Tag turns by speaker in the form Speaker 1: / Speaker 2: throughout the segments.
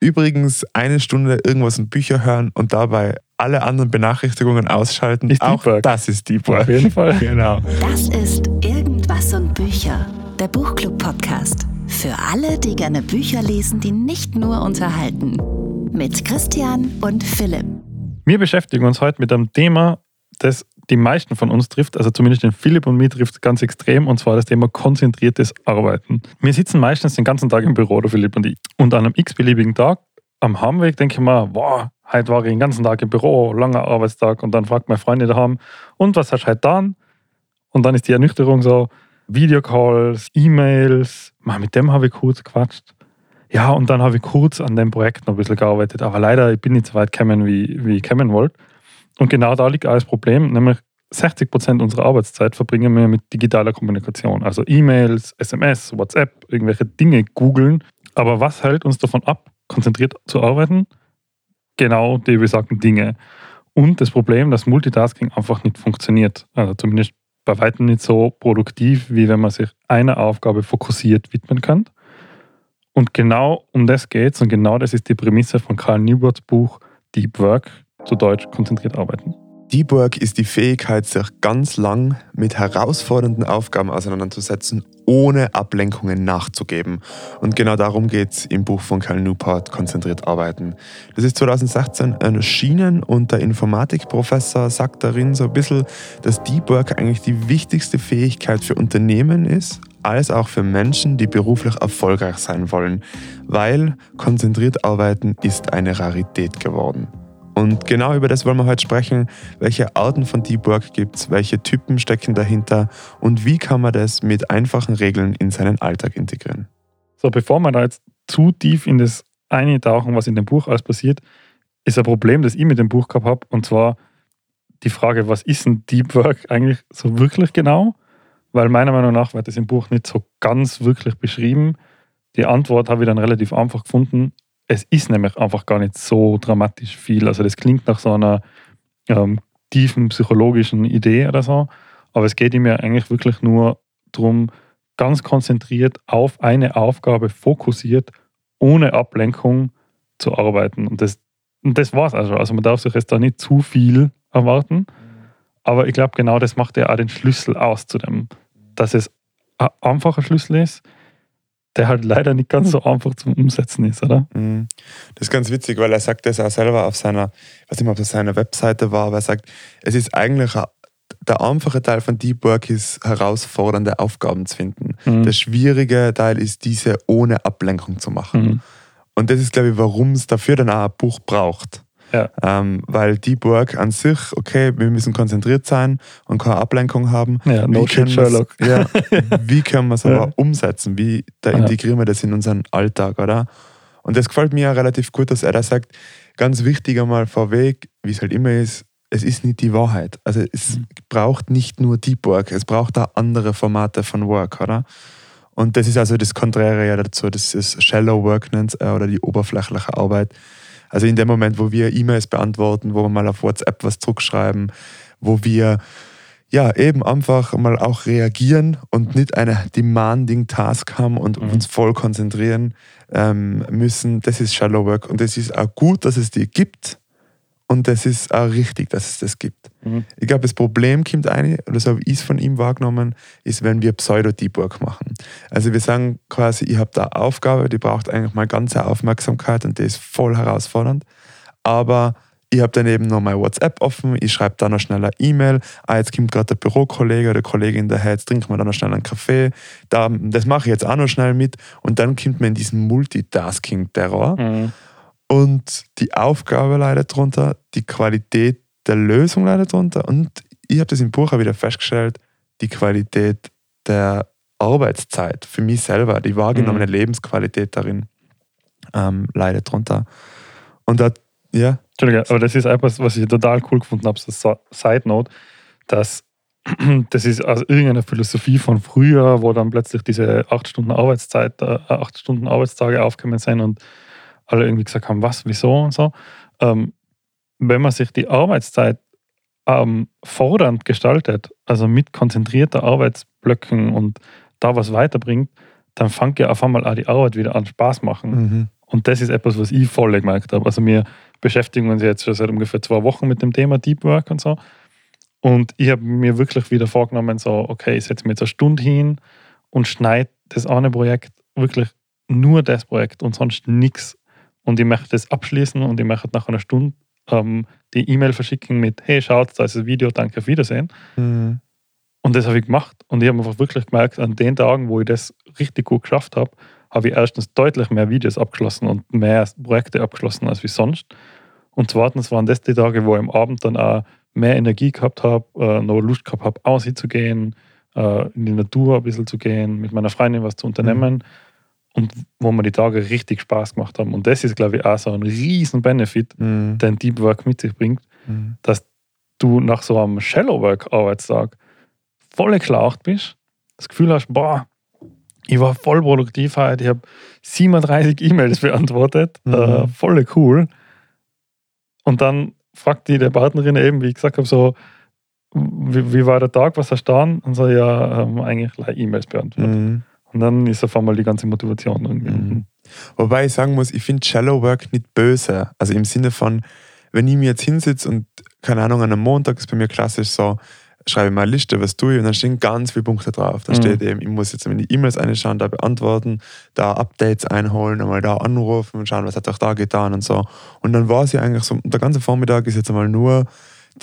Speaker 1: Übrigens eine Stunde irgendwas in Bücher hören und dabei alle anderen Benachrichtigungen ausschalten.
Speaker 2: Ist
Speaker 1: Auch
Speaker 2: Deep
Speaker 1: das ist Deep Work.
Speaker 2: Auf jeden Fall.
Speaker 1: Genau.
Speaker 3: Das ist Irgendwas und Bücher, der Buchclub-Podcast. Für alle, die gerne Bücher lesen, die nicht nur unterhalten. Mit Christian und Philipp.
Speaker 2: Wir beschäftigen uns heute mit einem Thema, das die meisten von uns trifft, also zumindest den Philipp und mich trifft ganz extrem, und zwar das Thema konzentriertes Arbeiten. Wir sitzen meistens den ganzen Tag im Büro, der Philipp und ich. Und an einem x-beliebigen Tag am Heimweg denke ich mir, wow, heute war ich den ganzen Tag im Büro, langer Arbeitstag, und dann fragt meine Freunde daheim, und was hast du heute getan? Und dann ist die Ernüchterung so, Videocalls, E-Mails, mit dem habe ich kurz gequatscht. Ja, und dann habe ich kurz an dem Projekt noch ein bisschen gearbeitet, aber leider ich bin nicht so weit gekommen, wie, wie ich kommen wollte. Und genau da liegt das Problem, nämlich 60 Prozent unserer Arbeitszeit verbringen wir mit digitaler Kommunikation, also E-Mails, SMS, WhatsApp, irgendwelche Dinge googeln. Aber was hält uns davon ab, konzentriert zu arbeiten? Genau die besagten Dinge. Und das Problem, dass Multitasking einfach nicht funktioniert. Also zumindest bei weitem nicht so produktiv, wie wenn man sich einer Aufgabe fokussiert widmen kann. Und genau um das geht es und genau das ist die Prämisse von Karl Newports Buch Deep Work, zu Deutsch konzentriert arbeiten.
Speaker 1: Deep Work ist die Fähigkeit, sich ganz lang mit herausfordernden Aufgaben auseinanderzusetzen, ohne Ablenkungen nachzugeben. Und genau darum geht es im Buch von Cal Newport, Konzentriert arbeiten. Das ist 2016 erschienen und der Informatikprofessor sagt darin so ein bisschen, dass Deep Work eigentlich die wichtigste Fähigkeit für Unternehmen ist, als auch für Menschen, die beruflich erfolgreich sein wollen, weil konzentriert arbeiten ist eine Rarität geworden. Und genau über das wollen wir heute sprechen. Welche Arten von Deep Work gibt es? Welche Typen stecken dahinter? Und wie kann man das mit einfachen Regeln in seinen Alltag integrieren?
Speaker 2: So, bevor wir da jetzt zu tief in das eintauchen, was in dem Buch alles passiert, ist ein Problem, das ich mit dem Buch gehabt habe. Und zwar die Frage, was ist ein Deep Work eigentlich so wirklich genau? Weil meiner Meinung nach wird das im Buch nicht so ganz wirklich beschrieben. Die Antwort habe ich dann relativ einfach gefunden es ist nämlich einfach gar nicht so dramatisch viel. Also das klingt nach so einer ähm, tiefen psychologischen Idee oder so, aber es geht ihm ja eigentlich wirklich nur darum, ganz konzentriert auf eine Aufgabe fokussiert, ohne Ablenkung zu arbeiten. Und das, und das war es also. Also man darf sich jetzt da nicht zu viel erwarten, aber ich glaube, genau das macht ja auch den Schlüssel aus zu dem, dass es ein einfacher Schlüssel ist, der halt leider nicht ganz so einfach zum Umsetzen ist, oder?
Speaker 1: Mhm. Das ist ganz witzig, weil er sagt das auch selber auf seiner, ich weiß nicht mehr, ob das seiner Webseite war, aber er sagt, es ist eigentlich der einfache Teil von Deep Work ist, herausfordernde Aufgaben zu finden. Mhm. Der schwierige Teil ist, diese ohne Ablenkung zu machen. Mhm. Und das ist, glaube ich, warum es dafür dann auch ein Buch braucht.
Speaker 2: Ja.
Speaker 1: Ähm, weil Deep Work an sich, okay, wir müssen konzentriert sein und keine Ablenkung haben.
Speaker 2: Ja, no shit, Sherlock.
Speaker 1: Ja, wie können wir es aber umsetzen? Wie da integrieren wir das in unseren Alltag, oder? Und das gefällt mir ja relativ gut, dass er da sagt, ganz wichtig einmal vorweg, wie es halt immer ist, es ist nicht die Wahrheit. Also es mhm. braucht nicht nur Deep Work, es braucht auch andere Formate von Work, oder? Und das ist also das Konträre ja dazu, das ist Shallow Work nennt oder die oberflächliche Arbeit. Also in dem Moment, wo wir E-Mails beantworten, wo wir mal auf WhatsApp was zurückschreiben, wo wir ja eben einfach mal auch reagieren und nicht eine demanding Task haben und mhm. uns voll konzentrieren ähm, müssen, das ist Shallow Work und es ist auch gut, dass es die gibt und das ist auch richtig, dass es das gibt. Mhm. Ich glaube, das Problem kommt eine, oder so habe ich es von ihm wahrgenommen, ist, wenn wir Pseudo-Deep Work machen. Also wir sagen quasi, ich habe da eine Aufgabe, die braucht eigentlich mal ganze Aufmerksamkeit und die ist voll herausfordernd. Aber ich habe daneben noch mein WhatsApp offen, ich schreibe da noch schnell eine E-Mail, ah, jetzt kommt gerade der Bürokollege oder Kollegin daher, jetzt trinken wir da noch schnell einen Kaffee, da, das mache ich jetzt auch noch schnell mit und dann kommt man in diesen Multitasking-Terror. Mhm und die Aufgabe leidet darunter, die Qualität der Lösung leidet darunter und ich habe das im Buch auch wieder festgestellt, die Qualität der Arbeitszeit für mich selber, die wahrgenommene mhm. Lebensqualität darin ähm, leidet darunter. Und da, ja.
Speaker 2: Entschuldige, aber das ist etwas, was ich total cool gefunden habe, so Side Note, dass das ist aus irgendeiner Philosophie von früher, wo dann plötzlich diese acht Stunden Arbeitszeit, äh, acht Stunden Arbeitstage aufgekommen sind und alle irgendwie gesagt haben, was, wieso und so. Ähm, wenn man sich die Arbeitszeit ähm, fordernd gestaltet, also mit konzentrierter Arbeitsblöcken und da was weiterbringt, dann fängt ja auf einmal auch die Arbeit wieder an Spaß machen. Mhm. Und das ist etwas, was ich voll gemerkt habe. Also wir beschäftigen uns jetzt schon seit ungefähr zwei Wochen mit dem Thema Deep Work und so. Und ich habe mir wirklich wieder vorgenommen, so, okay, ich setze mir jetzt eine Stunde hin und schneide das eine Projekt, wirklich nur das Projekt und sonst nichts. Und ich möchte das abschließen und ich möchte nach einer Stunde ähm, die E-Mail verschicken mit, hey, schaut, da ist das Video, danke, auf Wiedersehen.
Speaker 1: Mhm.
Speaker 2: Und das habe ich gemacht. Und ich habe einfach wirklich gemerkt, an den Tagen, wo ich das richtig gut geschafft habe, habe ich erstens deutlich mehr Videos abgeschlossen und mehr Projekte abgeschlossen als wie sonst. Und zweitens waren das die Tage, wo ich am Abend dann auch mehr Energie gehabt habe, äh, noch Lust gehabt habe, auszugehen, äh, in die Natur ein bisschen zu gehen, mit meiner Freundin was zu unternehmen. Mhm. Und wo mir die Tage richtig Spaß gemacht haben. Und das ist, glaube ich, auch so ein riesen Benefit,
Speaker 1: Mhm.
Speaker 2: den Deep Work mit sich bringt,
Speaker 1: Mhm.
Speaker 2: dass du nach so einem Shallow Work Arbeitstag voll geschlaucht bist, das Gefühl hast, boah, ich war voll produktiv heute, ich habe 37 E-Mails beantwortet,
Speaker 1: Mhm.
Speaker 2: äh, voll cool. Und dann fragt die der Partnerin eben, wie ich gesagt habe, so, wie, wie war der Tag, was hast du getan? Und so, ja, ähm, eigentlich E-Mails beantwortet.
Speaker 1: Mhm.
Speaker 2: Und dann ist auf einmal die ganze Motivation irgendwie.
Speaker 1: Mhm. Wobei ich sagen muss, ich finde Shallow Work nicht böse. Also im Sinne von, wenn ich mir jetzt hinsitze und, keine Ahnung, an einem Montag ist bei mir klassisch so, schreibe ich mal eine Liste, was tue ich, und dann stehen ganz viele Punkte drauf. Da
Speaker 2: Mhm.
Speaker 1: steht eben, ich muss jetzt in die E-Mails einschauen, da beantworten, da Updates einholen, einmal da anrufen und schauen, was hat auch da getan und so. Und dann war es ja eigentlich so, der ganze Vormittag ist jetzt einmal nur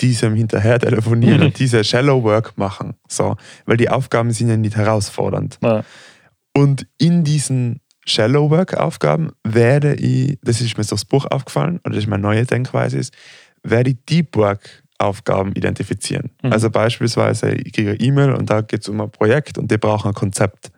Speaker 1: diesem hinterher telefonieren
Speaker 2: Mhm.
Speaker 1: und diese Shallow Work machen. So. Weil die Aufgaben sind ja nicht herausfordernd.
Speaker 2: Ja.
Speaker 1: Und in diesen Shallow Work Aufgaben werde ich, das ist mir so das Buch aufgefallen, oder das ist meine neue Denkweise, ist, werde ich Deep Work Aufgaben identifizieren.
Speaker 2: Mhm.
Speaker 1: Also beispielsweise, ich kriege eine E-Mail und da geht es um ein Projekt und die brauchen ein Konzept.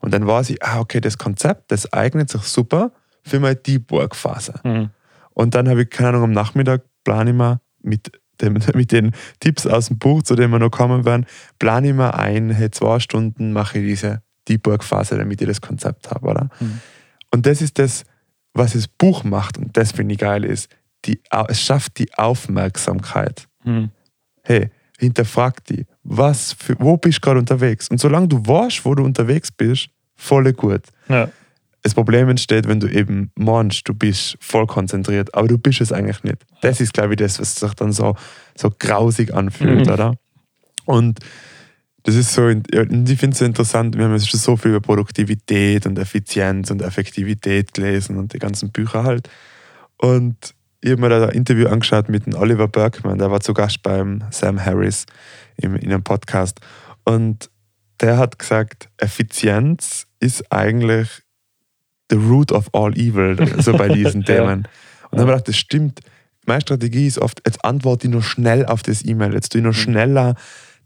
Speaker 1: Und dann weiß ich, ah, okay, das Konzept, das eignet sich super für meine Deep Work Phase.
Speaker 2: Mhm.
Speaker 1: Und dann habe ich, keine Ahnung, am Nachmittag plane ich mir mit, dem, mit den Tipps aus dem Buch, zu denen wir noch kommen werden, plane ich mir ein, hey, zwei Stunden mache ich diese Deep Work Phase, damit ich das Konzept habe, oder?
Speaker 2: Mhm.
Speaker 1: Und das ist das, was das Buch macht, und das finde ich geil, ist, die, es schafft die Aufmerksamkeit.
Speaker 2: Mhm.
Speaker 1: Hey, hinterfrag die, was für, wo bist du gerade unterwegs? Und solange du weißt, wo du unterwegs bist, voll gut.
Speaker 2: Ja.
Speaker 1: Das Problem entsteht, wenn du eben meinst, du bist voll konzentriert, aber du bist es eigentlich nicht. Das ist, glaube ich, das, was sich dann so, so grausig anfühlt,
Speaker 2: Mhm.
Speaker 1: oder? Und das ist so, ja, ich finde es so interessant, wir haben jetzt schon so viel über Produktivität und Effizienz und Effektivität gelesen und die ganzen Bücher halt. Und ich habe mir da ein Interview angeschaut mit dem Oliver Berkman, der war zu Gast beim Sam Harris im, in einem Podcast. Und der hat gesagt, Effizienz ist eigentlich the root of all evil, so bei diesen
Speaker 2: Ja.
Speaker 1: Themen. Und dann habe ich gedacht, das stimmt. Meine Strategie ist oft, jetzt antworte ich nur schnell auf das E-Mail, jetzt tue ich nur
Speaker 2: Mhm.
Speaker 1: schneller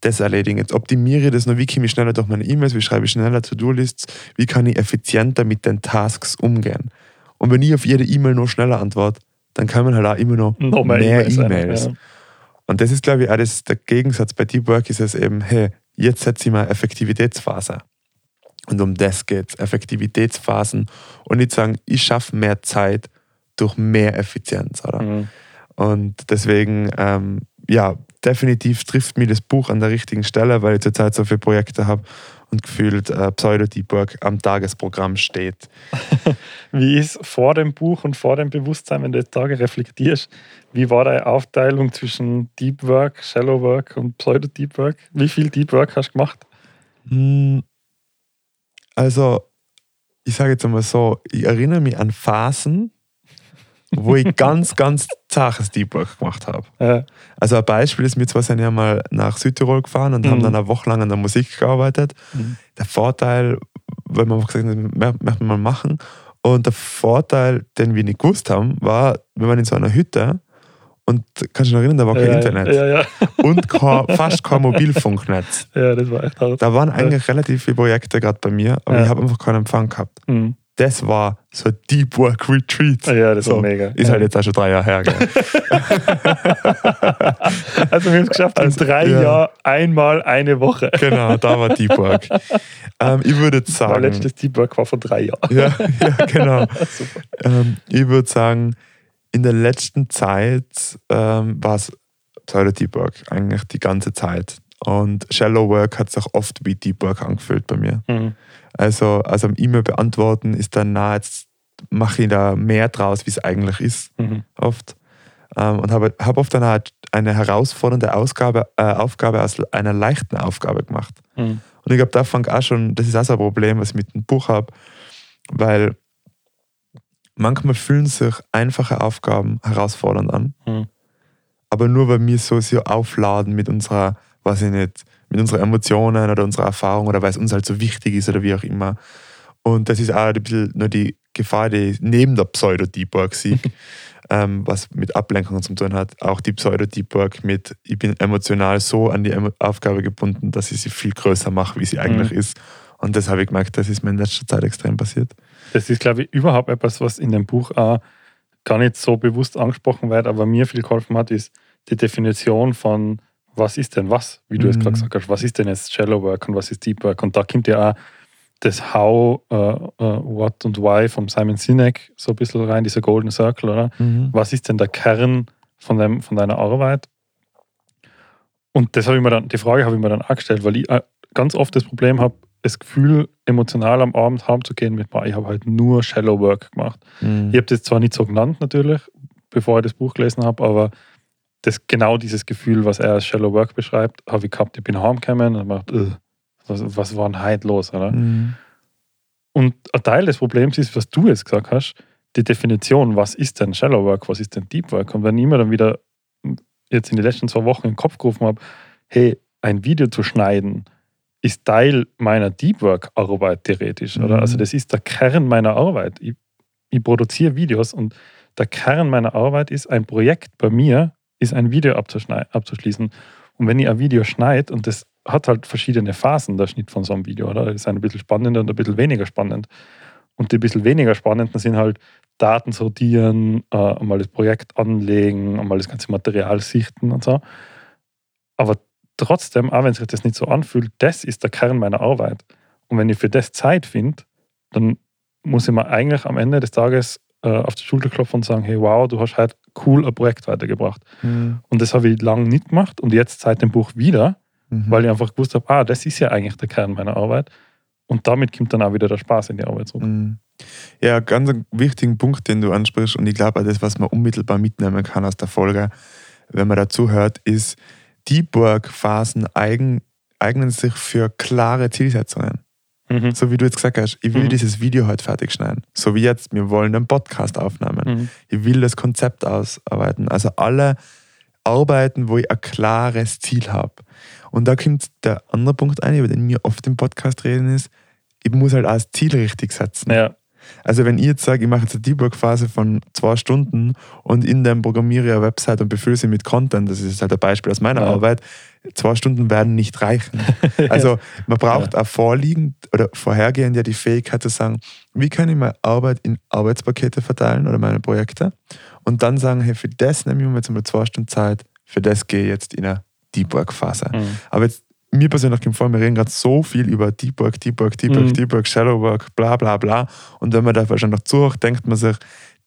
Speaker 1: das erledigen. Jetzt optimiere ich das noch, wie komme ich schneller durch meine E-Mails, wie schreibe ich schneller To-Do-Lists, wie kann ich effizienter mit den Tasks umgehen. Und wenn ich auf jede E-Mail nur schneller antworte, dann kann man halt auch immer noch,
Speaker 2: Noch mehr, E-Mails. Ja.
Speaker 1: Und das ist, glaube ich, auch das, der Gegensatz bei Deep Work ist es eben, hey, jetzt setze ich mal Effektivitätsphase. Und um das geht es, Effektivitätsphasen. Und nicht sagen, ich schaffe mehr Zeit durch mehr Effizienz. Oder?
Speaker 2: Mhm.
Speaker 1: Und deswegen, ähm, ja, definitiv trifft mir das Buch an der richtigen Stelle, weil ich zurzeit so viele Projekte habe und gefühlt äh, Pseudo-Deep Work am Tagesprogramm steht.
Speaker 2: Wie ist vor dem Buch und vor dem Bewusstsein, wenn du jetzt Tage reflektierst, wie war deine Aufteilung zwischen Deep Work, Shallow Work und Pseudo-Deep Work? Wie viel Deep Work hast du gemacht?
Speaker 1: Hm, Also, ich sage jetzt einmal so, ich erinnere mich an Phasen, wo ich ganz, ganz zaches Deep Work gemacht habe.
Speaker 2: Ja.
Speaker 1: Also ein Beispiel ist, wir zwei sind ja mal nach Südtirol gefahren und
Speaker 2: Mhm.
Speaker 1: haben dann eine Woche lang an der Musik gearbeitet.
Speaker 2: Mhm.
Speaker 1: Der Vorteil, weil wir einfach gesagt haben, das möchten wir mal machen. Und der Vorteil, den wir nicht gewusst haben, war, wir waren in so einer Hütte und kannst du dich erinnern, da war kein
Speaker 2: ja,
Speaker 1: Internet
Speaker 2: Ja,
Speaker 1: und kein, fast kein Mobilfunknetz.
Speaker 2: ja, das war echt hart.
Speaker 1: Da waren eigentlich relativ viele Projekte gerade bei mir, aber ich habe einfach keinen Empfang gehabt.
Speaker 2: Mhm.
Speaker 1: Das war so Deep Work Retreat.
Speaker 2: Ja, das war
Speaker 1: So,
Speaker 2: mega.
Speaker 1: Ist halt jetzt auch schon drei Jahre her. Gell?
Speaker 2: Also wir haben es geschafft,
Speaker 1: Also,
Speaker 2: in drei
Speaker 1: ja.
Speaker 2: Jahren einmal eine Woche.
Speaker 1: genau, da war Deep Work. Ähm, ich würde jetzt
Speaker 2: Mein
Speaker 1: sagen.
Speaker 2: letztes Deep Work war vor drei Jahren.
Speaker 1: Ja, ja, genau.
Speaker 2: Super.
Speaker 1: Ähm, ich würde sagen, in der letzten Zeit ähm, war es Pseudo-Deep Work eigentlich die ganze Zeit. Und Shallow Work hat sich oft wie Deep Work angefühlt bei mir.
Speaker 2: Mhm.
Speaker 1: Also, also am E-Mail beantworten ist dann nah jetzt mache ich da mehr draus, wie es eigentlich ist,
Speaker 2: Mhm.
Speaker 1: oft. Ähm, und habe hab oft dann halt eine herausfordernde Ausgabe, äh, Aufgabe aus einer leichten Aufgabe gemacht.
Speaker 2: Mhm.
Speaker 1: Und ich glaube, da fang auch schon, das ist auch so ein Problem, was ich mit dem Buch habe, weil manchmal fühlen sich einfache Aufgaben herausfordernd an,
Speaker 2: Mhm.
Speaker 1: aber nur weil wir so sehr aufladen mit unserer, weiß ich nicht, mit unseren Emotionen oder unserer Erfahrung oder weil es uns halt so wichtig ist oder wie auch immer. Und das ist auch ein bisschen nur die Gefahr, die ich neben der Pseudo-Deep Work sehe, ähm, was mit Ablenkungen zu tun hat. Auch die Pseudo-Deep Work mit, ich bin emotional so an die Aufgabe gebunden, dass ich sie viel größer mache, wie sie eigentlich ist. Und das habe ich gemerkt, das ist mir in letzter Zeit extrem passiert.
Speaker 2: Das ist, glaube ich, überhaupt etwas, was in dem Buch auch gar nicht so bewusst angesprochen wird, aber mir viel geholfen hat, ist die Definition von, was ist denn was, wie du es
Speaker 1: Mhm.
Speaker 2: gerade gesagt hast, was ist denn jetzt Shallow Work und was ist Deep Work? Und da kommt ja auch das How, äh, äh, What und Why von Simon Sinek so ein bisschen rein, dieser Golden Circle, oder? Was ist denn der Kern von, dem, von deiner Arbeit? Und das habe ich mir dann, die Frage habe ich mir dann auch gestellt, weil ich äh, ganz oft das Problem habe, das Gefühl, emotional am Abend heimzugehen mit, boah, ich habe halt nur Shallow Work gemacht.
Speaker 1: Mhm.
Speaker 2: Ich habe das zwar nicht so genannt natürlich, bevor ich das Buch gelesen habe, aber das, genau dieses Gefühl, was er als Shallow Work beschreibt, habe ich gehabt. Ich bin heimgekommen und "Ugh, was, was war denn heute los? Oder?
Speaker 1: Mhm.
Speaker 2: Und ein Teil des Problems ist, was du jetzt gesagt hast, die Definition, was ist denn Shallow Work, was ist denn Deep Work? Und wenn ich mir dann wieder jetzt in den letzten zwei Wochen in den Kopf gerufen habe, hey, ein Video zu schneiden, ist Teil meiner Deep Work-Arbeit theoretisch, oder?
Speaker 1: Mhm.
Speaker 2: Also das ist der Kern meiner Arbeit. Ich, ich produziere Videos und der Kern meiner Arbeit ist, ein Projekt bei mir ist ein Video abzuschließen. Und wenn ich ein Video schneide, und das hat halt verschiedene Phasen, der Schnitt von so einem Video, oder? Das ist ein bisschen spannender und ein bisschen weniger spannend. Und die ein bisschen weniger spannenden sind halt Daten sortieren, äh, einmal das Projekt anlegen, einmal das ganze Material sichten und so. Aber trotzdem, auch wenn sich das nicht so anfühlt, das ist der Kern meiner Arbeit. Und wenn ich für das Zeit finde, dann muss ich mir eigentlich am Ende des Tages äh, auf die Schulter klopfen und sagen, hey, wow, du hast halt cool ein Projekt weitergebracht.
Speaker 1: Mhm.
Speaker 2: Und das habe ich lange nicht gemacht und jetzt seit dem Buch wieder,
Speaker 1: Mhm.
Speaker 2: weil ich einfach gewusst habe, ah, das ist ja eigentlich der Kern meiner Arbeit. Und damit kommt dann auch wieder der Spaß in die Arbeit zurück.
Speaker 1: Mhm. Ja, ganz einen wichtigen Punkt, den du ansprichst, und ich glaube das, was man unmittelbar mitnehmen kann aus der Folge, wenn man dazu hört, ist, Deep Work-Phasen eigen, eignen sich für klare Zielsetzungen.
Speaker 2: Mhm.
Speaker 1: So wie du jetzt gesagt hast, ich will
Speaker 2: Mhm.
Speaker 1: dieses Video heute fertig schneiden. So wie jetzt, wir wollen einen Podcast aufnehmen.
Speaker 2: Mhm.
Speaker 1: Ich will das Konzept ausarbeiten. Also alle arbeiten, wo ich ein klares Ziel habe. Und da kommt der andere Punkt ein, über den wir oft im Podcast reden, ist, ich muss halt auch das Ziel richtig setzen.
Speaker 2: Ja,
Speaker 1: Also wenn ich jetzt sage, ich mache jetzt eine Debug-Phase von zwei Stunden und in dem programmiere ich eine Website und befülle sie mit Content, das ist halt ein Beispiel aus meiner
Speaker 2: Ja.
Speaker 1: Arbeit, zwei Stunden werden nicht reichen. Also man braucht auch vorliegend oder vorhergehend ja die Fähigkeit zu sagen, wie kann ich meine Arbeit in Arbeitspakete verteilen oder meine Projekte und dann sagen, hey, für das nehme ich mir jetzt mal zwei Stunden Zeit, für das gehe ich jetzt in eine Deep Work Phase.
Speaker 2: Mhm.
Speaker 1: Aber jetzt, mir persönlich kommt vor, wir reden gerade so viel über Deep Work, Deep Work, Deep Work,
Speaker 2: Mhm.
Speaker 1: Deep Work, Shallow Work, bla bla bla. Und wenn man da wahrscheinlich noch zuhört, denkt man sich,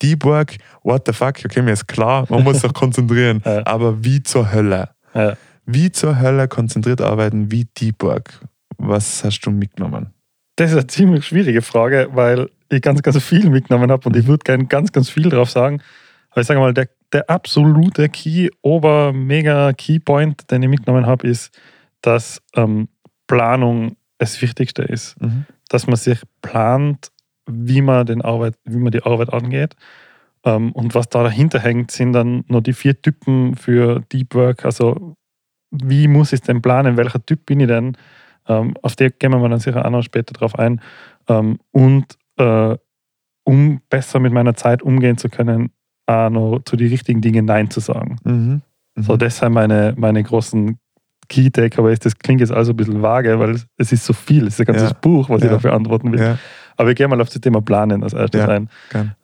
Speaker 1: Deep Work, what the fuck, okay, mir ist klar, man muss sich konzentrieren.
Speaker 2: Ja.
Speaker 1: Aber wie zur Hölle?
Speaker 2: ja.
Speaker 1: Wie zur Hölle konzentriert arbeiten, wie Deep Work? Was hast du mitgenommen?
Speaker 2: Das ist eine ziemlich schwierige Frage, weil ich ganz, ganz viel mitgenommen habe und ich würde gerne ganz, ganz viel drauf sagen. Aber ich sage mal, der, der absolute Key, ober, mega Keypoint, den ich mitgenommen habe, ist, dass ähm, Planung das Wichtigste ist.
Speaker 1: Mhm.
Speaker 2: Dass man sich plant, wie man, den Arbeit, wie man die Arbeit angeht. Ähm, und was da dahinter hängt, sind dann nur die vier Typen für Deep Work. Also, wie muss ich es denn planen? Welcher Typ bin ich denn? Ähm, auf die gehen wir dann sicher auch noch später drauf ein. Ähm, und äh, um besser mit meiner Zeit umgehen zu können, auch noch zu den richtigen Dingen Nein zu sagen.
Speaker 1: Mhm. Mhm.
Speaker 2: So, das sind meine, meine großen Key Takeaways. Das klingt jetzt also ein bisschen vage, weil es, ist so viel. Es ist ein ganzes
Speaker 1: Ja.
Speaker 2: Buch, was ich
Speaker 1: Ja.
Speaker 2: dafür antworten will.
Speaker 1: ja,
Speaker 2: Aber ich gehe mal auf das Thema Planen als erstes ein.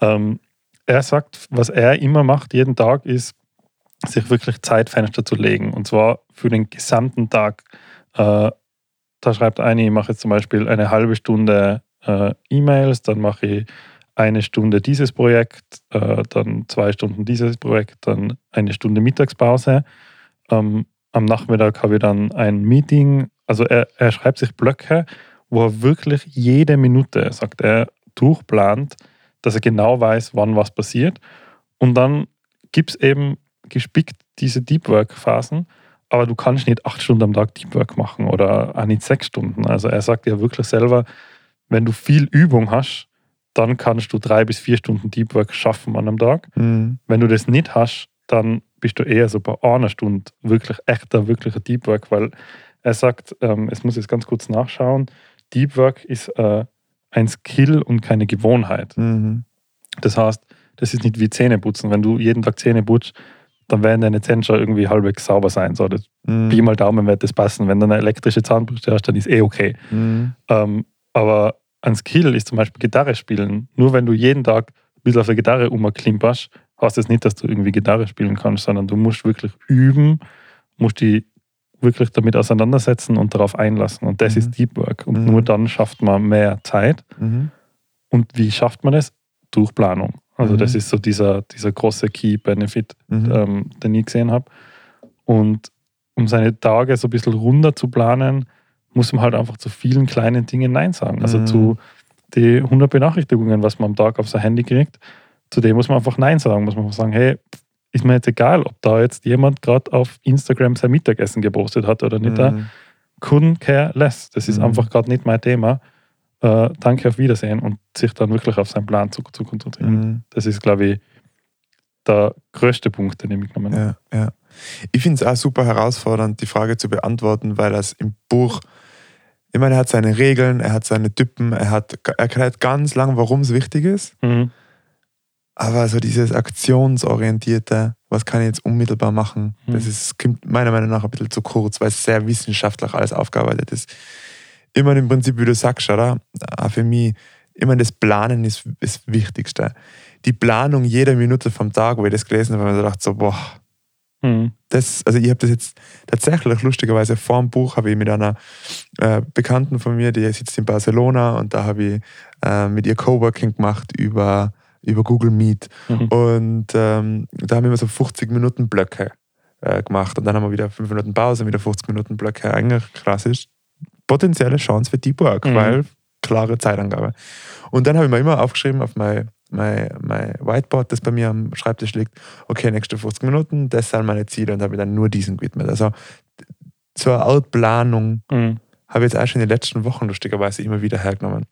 Speaker 2: Ähm, er sagt, was er immer macht, jeden Tag, ist, sich wirklich Zeitfenster zu legen. Und zwar für den gesamten Tag. Äh, da schreibt eine, ich mache jetzt zum Beispiel eine halbe Stunde äh, E-Mails, dann mache ich eine Stunde dieses Projekt, äh, dann zwei Stunden dieses Projekt, dann eine Stunde Mittagspause. Ähm, am Nachmittag habe ich dann ein Meeting. Also er, er schreibt sich Blöcke, wo er wirklich jede Minute, sagt er, durchplant, dass er genau weiß, wann was passiert. Und dann gibt es eben gespickt diese Deep Work-Phasen, aber du kannst nicht acht Stunden am Tag Deep Work machen oder auch nicht sechs Stunden. Also er sagt ja wirklich selber, wenn du viel Übung hast, dann kannst du drei bis vier Stunden Deep Work schaffen an einem Tag.
Speaker 1: Mhm.
Speaker 2: Wenn du das nicht hast, dann bist du eher so bei einer Stunde wirklich echter, wirklicher Deep Work, weil er sagt, ähm, es muss jetzt ganz kurz nachschauen, Deep Work ist äh, ein Skill und keine Gewohnheit.
Speaker 1: Mhm.
Speaker 2: Das heißt, das ist nicht wie Zähneputzen. Wenn du jeden Tag Zähne putzt, dann werden deine Zähne schon irgendwie halbwegs sauber sein. So, das
Speaker 1: Mhm.
Speaker 2: Pi mal Daumen wird das passen. Wenn du eine elektrische Zahnbürste hast, dann ist eh okay.
Speaker 1: Mhm.
Speaker 2: Ähm, aber ein Skill ist zum Beispiel Gitarre spielen. Nur wenn du jeden Tag ein bisschen auf der Gitarre umklimperst, heißt das nicht, dass du irgendwie Gitarre spielen kannst, sondern du musst wirklich üben, musst die wirklich damit auseinandersetzen und darauf einlassen. Und das
Speaker 1: Mhm.
Speaker 2: ist Deep Work. Und
Speaker 1: Mhm.
Speaker 2: nur dann schafft man mehr Zeit.
Speaker 1: Mhm.
Speaker 2: Und wie schafft man das? Durch Planung. Also
Speaker 1: Mhm.
Speaker 2: das ist so dieser, dieser große Key-Benefit,
Speaker 1: Mhm.
Speaker 2: ähm, den ich gesehen habe. Und um seine Tage so ein bisschen runter zu planen, muss man halt einfach zu vielen kleinen Dingen Nein sagen. Also
Speaker 1: Mhm.
Speaker 2: zu die 100 Benachrichtigungen, was man am Tag auf sein Handy kriegt, zu dem muss man einfach Nein sagen. Muss man einfach sagen, hey, ist mir jetzt egal, ob da jetzt jemand gerade auf Instagram sein Mittagessen gepostet hat oder nicht.
Speaker 1: Mhm.
Speaker 2: Couldn't care less. Das ist
Speaker 1: Mhm.
Speaker 2: einfach gerade nicht mein Thema. Äh, danke, auf Wiedersehen und sich dann wirklich auf seinen Plan zu, zu konzentrieren.
Speaker 1: Mhm.
Speaker 2: Das ist, glaube ich, der größte Punkt, den ich mitgenommen habe.
Speaker 1: Ja, ja. Ich finde es auch super herausfordernd, die Frage zu beantworten, weil das im Buch, ich meine, er hat seine Regeln, er hat seine Typen, er hat er erklärt ganz lang, warum es wichtig ist.
Speaker 2: Mhm.
Speaker 1: Aber so dieses aktionsorientierte, was kann ich jetzt unmittelbar machen,
Speaker 2: Mhm.
Speaker 1: das ist, kommt meiner Meinung nach ein bisschen zu kurz, weil es sehr wissenschaftlich alles aufgearbeitet ist. Meine, im Prinzip, wie du sagst, oder? Auch für mich, ich meine, das Planen ist das Wichtigste. Die Planung jeder Minute vom Tag, wo ich das gelesen habe, habe ich mir gedacht, so, boah,
Speaker 2: Mhm.
Speaker 1: das, also ich habe das jetzt tatsächlich lustigerweise vor dem Buch habe ich mit einer äh, Bekannten von mir, die sitzt in Barcelona und da habe ich äh, mit ihr Coworking gemacht über, über Google Meet
Speaker 2: Mhm.
Speaker 1: und ähm, da haben wir immer so 50 Minuten Blöcke äh, gemacht und dann haben wir wieder 5 Minuten Pause, wieder 50 Minuten Blöcke, eigentlich klassisch. Potenzielle Chance für Deep Work,
Speaker 2: Mhm.
Speaker 1: weil klare Zeitangabe. Und dann habe ich mir immer aufgeschrieben auf mein, mein, mein Whiteboard, das bei mir am Schreibtisch liegt, okay, nächste 50 Minuten, das sind meine Ziele und habe dann nur diesen gewidmet. Also so eine Art Planung
Speaker 2: Mhm.
Speaker 1: habe ich jetzt auch schon in den letzten Wochen lustigerweise immer wieder hergenommen.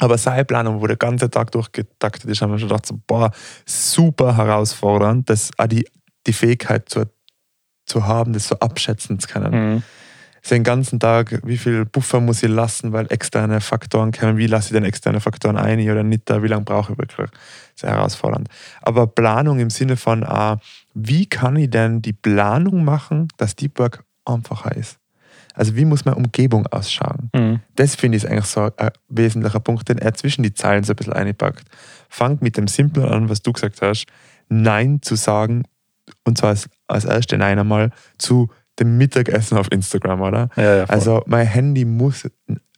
Speaker 1: Aber seine Planung, wo der ganze Tag durchgetaktet ist, haben wir schon gedacht, so, boah, super herausfordernd, das auch die, die Fähigkeit zu, zu haben, das so abschätzen zu können
Speaker 2: Mhm.
Speaker 1: den ganzen Tag, wie viel Buffer muss ich lassen, weil externe Faktoren kommen, wie lasse ich denn externe Faktoren ein oder nicht da, wie lange brauche ich wirklich. Sehr herausfordernd. Aber Planung im Sinne von, ah, wie kann ich denn die Planung machen, dass Deep Work einfacher ist? Also wie muss meine Umgebung ausschauen?
Speaker 2: Mhm.
Speaker 1: Das finde ich eigentlich so ein wesentlicher Punkt, den er zwischen die Zeilen so ein bisschen einpackt. Fangt mit dem Simplen an, was du gesagt hast, Nein zu sagen, und zwar als, als erste Nein einmal zu dem Mittagessen auf Instagram, oder?
Speaker 2: Ja, ja.
Speaker 1: Also mein Handy muss,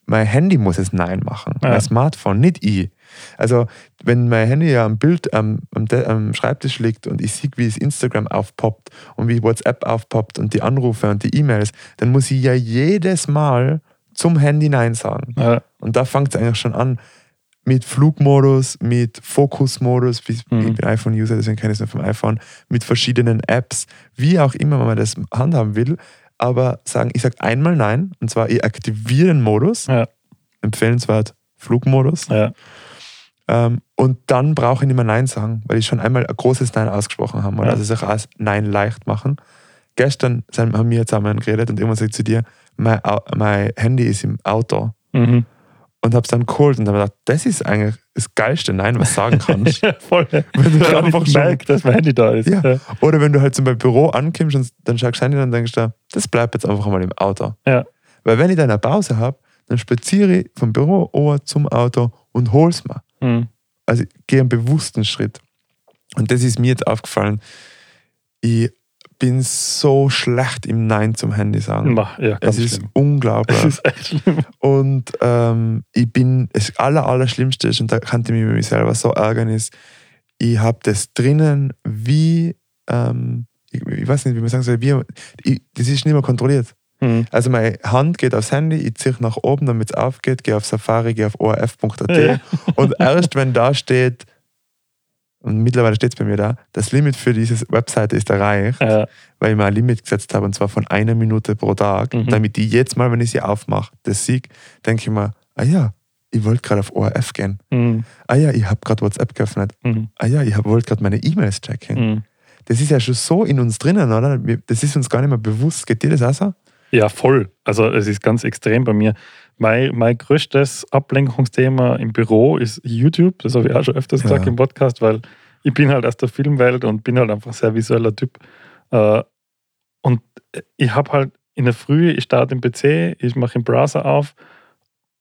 Speaker 1: mein Handy muss es Nein machen.
Speaker 2: Ja.
Speaker 1: Mein Smartphone, nicht ich. Also wenn mein Handy ja am Bild am, am, am Schreibtisch liegt und ich sehe, wie es Instagram aufpoppt und wie WhatsApp aufpoppt und die Anrufe und die E-Mails, dann muss ich ja jedes Mal zum Handy Nein sagen.
Speaker 2: ja.
Speaker 1: Und da fängt es eigentlich schon an mit Flugmodus, mit Fokusmodus, wie-
Speaker 2: Mhm.
Speaker 1: ich bin iPhone-User, deswegen kenne ich es nur vom iPhone, mit verschiedenen Apps, wie auch immer man das handhaben will. Aber sagen, ich sage einmal Nein, und zwar ich aktiviere den Modus,
Speaker 2: Ja.
Speaker 1: empfehlenswert Flugmodus,
Speaker 2: ja.
Speaker 1: Ähm, und dann brauche ich nicht mehr Nein sagen, weil ich schon einmal ein großes Nein ausgesprochen habe.
Speaker 2: Ja.
Speaker 1: Also sich als Nein leicht machen. Gestern haben wir zusammen geredet und irgendwann sagt zu dir, mein, mein Handy ist im Auto
Speaker 2: Mhm.
Speaker 1: und hab's dann geholt und habe gedacht, das ist eigentlich das geilste Nein, was du sagen kannst.
Speaker 2: ja, voll.
Speaker 1: Wenn du
Speaker 2: Ich habe
Speaker 1: einfach schon-
Speaker 2: gemerkt, dass mein Handy da ist.
Speaker 1: Ja.
Speaker 2: Ja.
Speaker 1: Oder wenn du halt zum Beispiel Büro ankommst und dann schaust du Handy an und denkst du, das bleibt jetzt einfach mal im Auto.
Speaker 2: Ja.
Speaker 1: Weil wenn ich dann eine Pause habe, dann spaziere ich vom Büro zum Auto und hol's mir.
Speaker 2: Mhm.
Speaker 1: Also ich gehe einen bewussten Schritt. Und das ist mir jetzt aufgefallen. Ich bin so schlecht im Nein zum Handy sagen.
Speaker 2: Ja,
Speaker 1: es ist
Speaker 2: schlimm.
Speaker 1: unglaublich.
Speaker 2: Es ist echt schlimm.
Speaker 1: Und ähm, ich bin, das aller, Allerschlimmste ist, und da kann ich mich selber so ärgern, ist, ich habe das drinnen wie, ähm, ich, ich weiß nicht, wie man sagen soll, wie, ich, das ist nicht mehr kontrolliert.
Speaker 2: Mhm.
Speaker 1: Also meine Hand geht aufs Handy, ich ziehe nach oben, damit es aufgeht, gehe auf Safari, gehe auf orf.at
Speaker 2: Ja.
Speaker 1: und erst wenn da steht, und mittlerweile steht es bei mir da, das Limit für diese Webseite ist erreicht,
Speaker 2: Ja.
Speaker 1: weil ich mir ein Limit gesetzt habe, und zwar von einer Minute pro Tag,
Speaker 2: Mhm.
Speaker 1: damit ich jetzt mal, wenn ich sie aufmache, das sehe, denke ich mir, ah ja, ich wollte gerade auf ORF gehen.
Speaker 2: Mhm.
Speaker 1: Ah ja, ich habe gerade WhatsApp geöffnet.
Speaker 2: Mhm.
Speaker 1: Ah ja, ich wollte gerade meine E-Mails checken.
Speaker 2: Mhm.
Speaker 1: Das ist ja schon so in uns drinnen, oder? Das ist uns gar nicht mehr bewusst. Geht dir das auch so?
Speaker 2: Ja, voll. Also es ist ganz extrem bei mir. Mein, mein größtes Ablenkungsthema im Büro ist YouTube. Das habe ich auch schon öfters gesagt
Speaker 1: Ja.
Speaker 2: im Podcast, weil ich bin halt aus der Filmwelt und bin halt einfach ein sehr visueller Typ. Äh, Und ich habe halt in der Früh, ich starte den PC, ich mache den Browser auf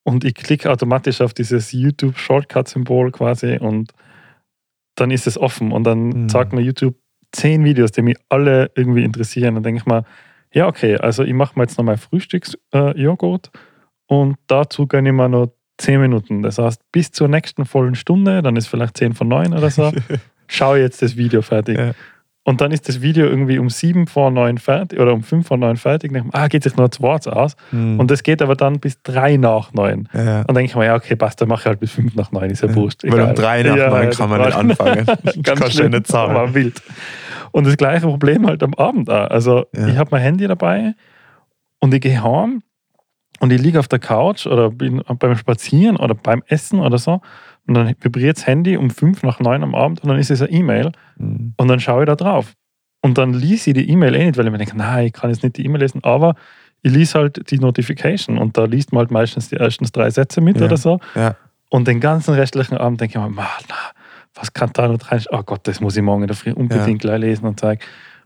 Speaker 2: und ich klicke automatisch auf dieses YouTube-Shortcut-Symbol quasi und dann ist es offen und dann
Speaker 1: Mhm.
Speaker 2: zeigt mir YouTube zehn Videos, die mich alle irgendwie interessieren. Dann denke ich mal, ja, okay, also ich mache mir jetzt noch mein Frühstücksjoghurt und dazu gönne ich mir noch 10 Minuten. Das heißt, bis zur nächsten vollen Stunde, dann ist vielleicht 10 von 9 oder so, schaue jetzt das Video fertig.
Speaker 1: Ja.
Speaker 2: Und dann ist das Video irgendwie um 7 vor 9 fertig oder um 5 vor 9 fertig. Dann ah, geht sich noch zwei Worts aus.
Speaker 1: Hm.
Speaker 2: Und das geht aber dann bis 3 nach 9.
Speaker 1: ja, ja.
Speaker 2: Und dann denke ich mir, ja, okay, passt, dann mache ich halt bis 5 nach 9, ist ja, wurscht.
Speaker 1: Weil um drei nach
Speaker 2: Ja,
Speaker 1: neun kann man
Speaker 2: das
Speaker 1: nicht anfangen.
Speaker 2: Ganz
Speaker 1: ja
Speaker 2: schlimm,
Speaker 1: nicht
Speaker 2: aber wild. Und das gleiche Problem halt am Abend auch. Also ich habe mein Handy dabei und ich gehe heim und ich liege auf der Couch oder bin beim Spazieren oder beim Essen oder so und dann vibriert das Handy um 5 nach 9 am Abend und dann ist es eine E-Mail
Speaker 1: Hm.
Speaker 2: und dann schaue ich da drauf. Und dann lese ich die E-Mail eh nicht, weil ich mir denke, nein, ich kann jetzt nicht die E-Mail lesen, aber ich lese halt die Notification und da liest man halt meistens die ersten drei Sätze mit
Speaker 1: Ja.
Speaker 2: oder so.
Speaker 1: Ja.
Speaker 2: Und den ganzen restlichen Abend denke ich mir, "Ma, na, was kann da noch rein? Oh Gott, das muss ich morgen in der Früh unbedingt gleich lesen und sagen.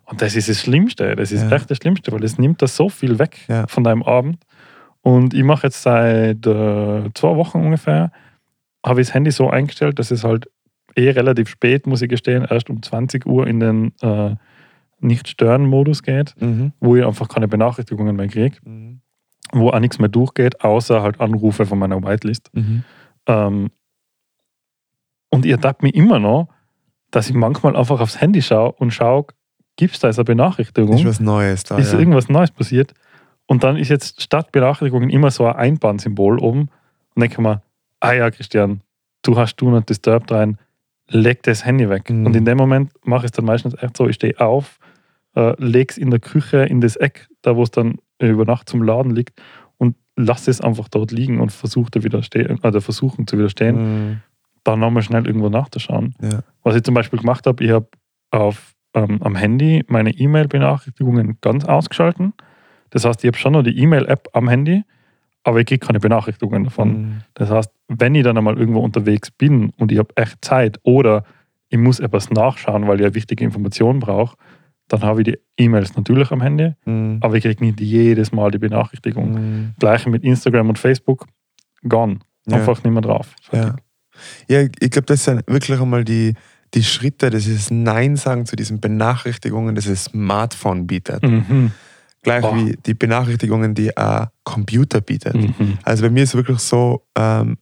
Speaker 2: Und das ist das Schlimmste. Das ist
Speaker 1: Ja.
Speaker 2: echt das Schlimmste, weil das nimmt das so viel weg
Speaker 1: Ja.
Speaker 2: von deinem Abend. Und ich mache jetzt seit äh, zwei Wochen ungefähr, habe ich das Handy so eingestellt, dass es halt eh relativ spät, muss ich gestehen, erst um 20 Uhr in den äh, Nicht-Stören-Modus geht,
Speaker 1: Mhm.
Speaker 2: wo ich einfach keine Benachrichtigungen mehr kriege,
Speaker 1: Mhm.
Speaker 2: wo auch nichts mehr durchgeht, außer halt Anrufe von meiner Whitelist.
Speaker 1: Mhm.
Speaker 2: Ähm, und ich ertappe mich immer noch, dass ich manchmal einfach aufs Handy schaue und schaue, gibt es da jetzt eine Benachrichtigung?
Speaker 1: Ist was Neues da.
Speaker 2: ist
Speaker 1: ja.
Speaker 2: irgendwas Neues passiert? Und dann ist jetzt statt Benachrichtigungen immer so ein Einbahnsymbol oben. Und denke mir, ah ja, Christian, du hast Du Not Disturbed rein, leg das Handy weg.
Speaker 1: Mhm.
Speaker 2: Und in dem Moment mache ich es dann meistens echt so, ich stehe auf, äh, lege es in der Küche in das Eck, da wo es dann über Nacht zum Laden liegt und lasse es einfach dort liegen und versuche da widerstehen, oder versuchen zu widerstehen
Speaker 1: Mhm.
Speaker 2: dann nochmal schnell irgendwo nachzuschauen.
Speaker 1: Ja.
Speaker 2: Was ich zum Beispiel gemacht habe, ich habe auf, ähm, am Handy meine E-Mail-Benachrichtigungen ganz ausgeschalten. Das heißt, ich habe schon noch die E-Mail-App am Handy, aber ich kriege keine Benachrichtigungen davon.
Speaker 1: Mhm.
Speaker 2: Das heißt, wenn ich dann einmal irgendwo unterwegs bin und ich habe echt Zeit oder ich muss etwas nachschauen, weil ich eine wichtige Information brauche, dann habe ich die E-Mails natürlich am Handy,
Speaker 1: Mhm.
Speaker 2: aber ich kriege nicht jedes Mal die Benachrichtigung.
Speaker 1: Mhm.
Speaker 2: Gleiche mit Instagram und Facebook, gone.
Speaker 1: Ja.
Speaker 2: Einfach nicht mehr drauf.
Speaker 1: Ja, ja ich glaube, das sind wirklich einmal die, die Schritte, das ist Nein sagen zu diesen Benachrichtigungen, das das Smartphone bietet.
Speaker 2: Mhm.
Speaker 1: Gleich
Speaker 2: Boah.
Speaker 1: wie die Benachrichtigungen, die ein Computer bietet.
Speaker 2: Mhm.
Speaker 1: Also bei mir ist es wirklich so, ähm,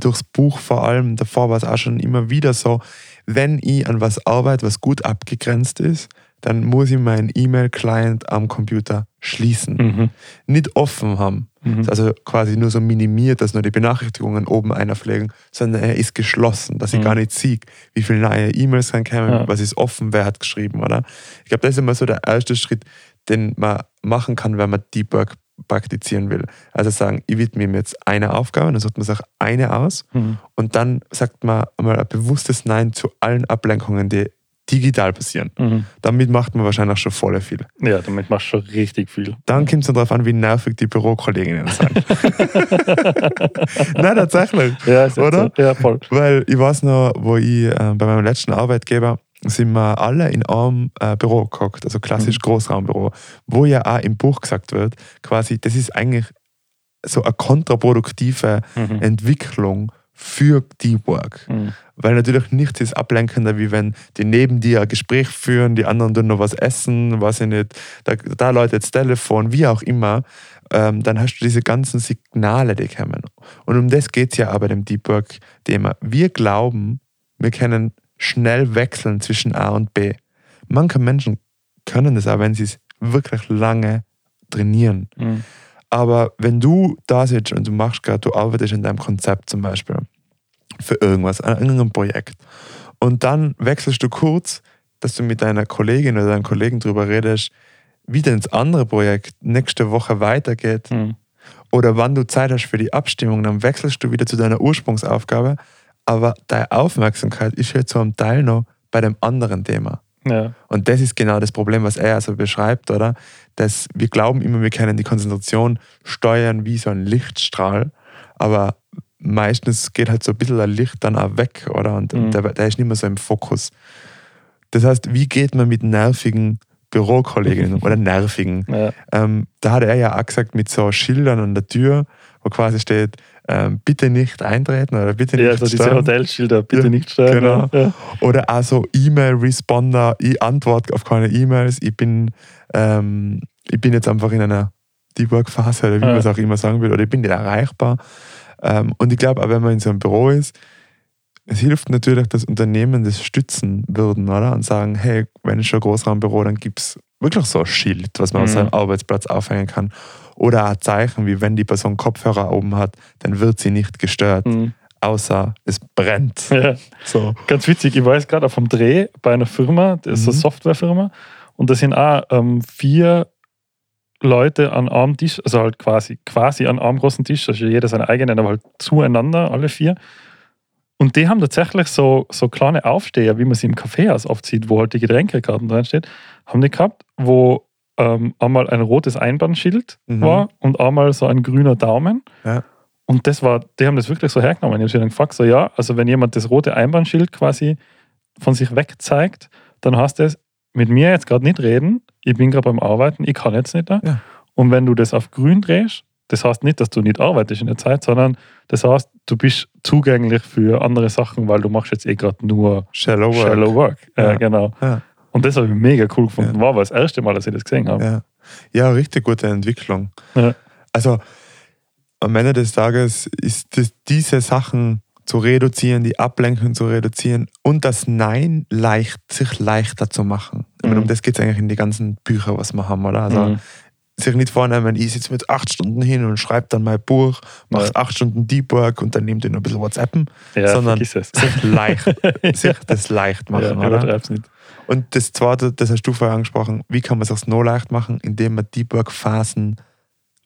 Speaker 1: durchs Buch vor allem, davor war es auch schon immer wieder so, wenn ich an was arbeite, was gut abgegrenzt ist, dann muss ich meinen E-Mail-Client am Computer schließen.
Speaker 2: Mhm.
Speaker 1: Nicht offen haben.
Speaker 2: Mhm.
Speaker 1: Also quasi nur so minimiert, dass nur die Benachrichtigungen oben einfliegen, sondern er ist geschlossen, dass ich
Speaker 2: Mhm.
Speaker 1: gar nicht sehe, wie viele neue E-Mails reinkommen,
Speaker 2: Ja.
Speaker 1: was ist offen, wer hat geschrieben, oder? Ich glaube, das ist immer so der erste Schritt, den man machen kann, wenn man Deep Work praktizieren will. Also sagen, ich widme mir jetzt eine Aufgabe, dann sucht man sich eine aus
Speaker 2: Mhm.
Speaker 1: und dann sagt man einmal ein bewusstes Nein zu allen Ablenkungen, die digital passieren.
Speaker 2: Mhm.
Speaker 1: Damit macht man wahrscheinlich schon voll viel.
Speaker 2: Ja, damit machst du schon richtig viel.
Speaker 1: Dann kommt es darauf an, wie nervig die Bürokolleginnen sind. Nein, tatsächlich.
Speaker 2: Ja, ist
Speaker 1: Oder?
Speaker 2: So. Ja, voll.
Speaker 1: Weil ich weiß noch, wo ich äh, bei meinem letzten Arbeitgeber sind wir alle in einem äh, Büro gehockt, also klassisch Großraumbüro, wo ja auch im Buch gesagt wird, quasi, das ist eigentlich so eine kontraproduktive
Speaker 2: Mhm.
Speaker 1: Entwicklung für Deep Work.
Speaker 2: Mhm.
Speaker 1: Weil natürlich nichts ist ablenkender, wie wenn die neben dir ein Gespräch führen, die anderen tun noch was essen, weiß ich nicht, da, da läutet das Telefon, wie auch immer. Ähm, dann hast du diese ganzen Signale, die kommen. Und um das geht es ja aber dem Deep Work-Thema. Wir glauben, wir können schnell wechseln zwischen A und B. Manche Menschen können das auch, wenn sie es wirklich lange trainieren.
Speaker 2: Mhm.
Speaker 1: Aber wenn du da sitzt und du machst gerade, du arbeitest in deinem Konzept zum Beispiel für irgendwas, an irgendeinem Projekt Und dann wechselst du kurz, dass du mit deiner Kollegin oder deinem Kollegen darüber redest, wie denn das andere Projekt nächste Woche weitergeht.
Speaker 2: Mhm.
Speaker 1: Oder wann du Zeit hast für die Abstimmung, dann wechselst du wieder zu deiner Ursprungsaufgabe. Aber deine Aufmerksamkeit ist jetzt so am Teil noch bei dem anderen Thema.
Speaker 2: Ja.
Speaker 1: Und das ist genau das Problem, was er also beschreibt, oder? Dass wir glauben immer, wir können die Konzentration steuern wie so ein Lichtstrahl, aber meistens geht halt so ein bisschen ein Licht dann auch weg, oder? Und
Speaker 2: Mhm.
Speaker 1: der, der ist nicht mehr so im Fokus. Das heißt, wie geht man mit nervigen Bürokolleginnen oder nervigen?
Speaker 2: Ja.
Speaker 1: Ähm, da hat er ja auch gesagt, mit so Schildern an der Tür, wo quasi steht, ähm, bitte nicht eintreten oder bitte nicht
Speaker 2: ja, so diese
Speaker 1: stören.
Speaker 2: Hotelschilder, bitte
Speaker 1: Ja,
Speaker 2: nicht steuern.
Speaker 1: genau.
Speaker 2: Ja.
Speaker 1: Oder auch so E-Mail-Responder, ich antworte auf keine E-Mails, ich bin, ähm, ich bin jetzt einfach in einer Deep Work-Phase oder wie
Speaker 2: Ja.
Speaker 1: man es auch immer sagen will, oder ich bin nicht erreichbar. Ähm, und ich glaube, auch wenn man in so einem Büro ist, es hilft natürlich, dass Unternehmen das stützen würden, oder? Und sagen, hey, wenn es schon ein Großraumbüro, dann gibt es wirklich so ein Schild, was man auf
Speaker 2: Mhm.
Speaker 1: seinem Arbeitsplatz aufhängen kann. Oder ein Zeichen, wie wenn die Person Kopfhörer oben hat, dann wird sie nicht gestört,
Speaker 2: Mhm.
Speaker 1: außer es brennt.
Speaker 2: Ja.
Speaker 1: So.
Speaker 2: Ganz witzig, ich war jetzt gerade auf einem Dreh bei einer Firma, das ist eine
Speaker 1: Mhm.
Speaker 2: Softwarefirma, und da sind auch ähm, vier Leute an einem Tisch, also halt quasi, quasi an einem großen Tisch, also jeder seinen eigenen, aber halt zueinander, alle vier. Und die haben tatsächlich so, so kleine Aufsteher, wie man sie im Kaffeehaus oft sieht, wo halt die Getränkekarten drin steht, haben die gehabt, wo ähm, einmal ein rotes Einbandschild
Speaker 1: Mhm.
Speaker 2: war und einmal so ein grüner Daumen.
Speaker 1: Ja.
Speaker 2: Und das war, die haben das wirklich so hergenommen. Ich habe sie dann gefragt, so ja, also wenn jemand das rote Einbandschild quasi von sich weg zeigt, dann heißt es, mit mir jetzt gerade nicht reden, ich bin gerade beim Arbeiten, ich kann jetzt nicht da.
Speaker 1: Ja.
Speaker 2: Und wenn du das auf grün drehst, das heißt nicht, dass du nicht arbeitest in der Zeit, sondern das heißt, du bist zugänglich für andere Sachen, weil du machst jetzt eh gerade nur
Speaker 1: Shallow Work.
Speaker 2: Shallow Work.
Speaker 1: Ja.
Speaker 2: Ja, genau.
Speaker 1: Ja.
Speaker 2: Und das habe ich mega cool gefunden.
Speaker 1: Ja.
Speaker 2: War aber das erste Mal, dass ich das gesehen habe.
Speaker 1: Ja. ja, richtig gute Entwicklung.
Speaker 2: Ja.
Speaker 1: Also am Ende des Tages ist das, diese Sachen zu reduzieren, die Ablenkung zu reduzieren und das Nein leicht, sich leichter zu machen. Ich meine,
Speaker 2: Mhm.
Speaker 1: um das geht es eigentlich in die ganzen Bücher, was wir haben, oder? Also
Speaker 2: Mhm.
Speaker 1: Sich nicht vornehmen, ich sitze mit acht Stunden hin und schreibe dann mein Buch, mache
Speaker 2: Ja.
Speaker 1: acht Stunden Deep Work und dann nehmt ihr noch ein bisschen WhatsAppen,
Speaker 2: Ja,
Speaker 1: sondern sich leicht, sich das leicht machen,
Speaker 2: ja,
Speaker 1: oder?
Speaker 2: nicht.
Speaker 1: Und das zweite, das hast du vorher angesprochen, wie kann man es sich noch leicht machen, indem man Deep Work Phasen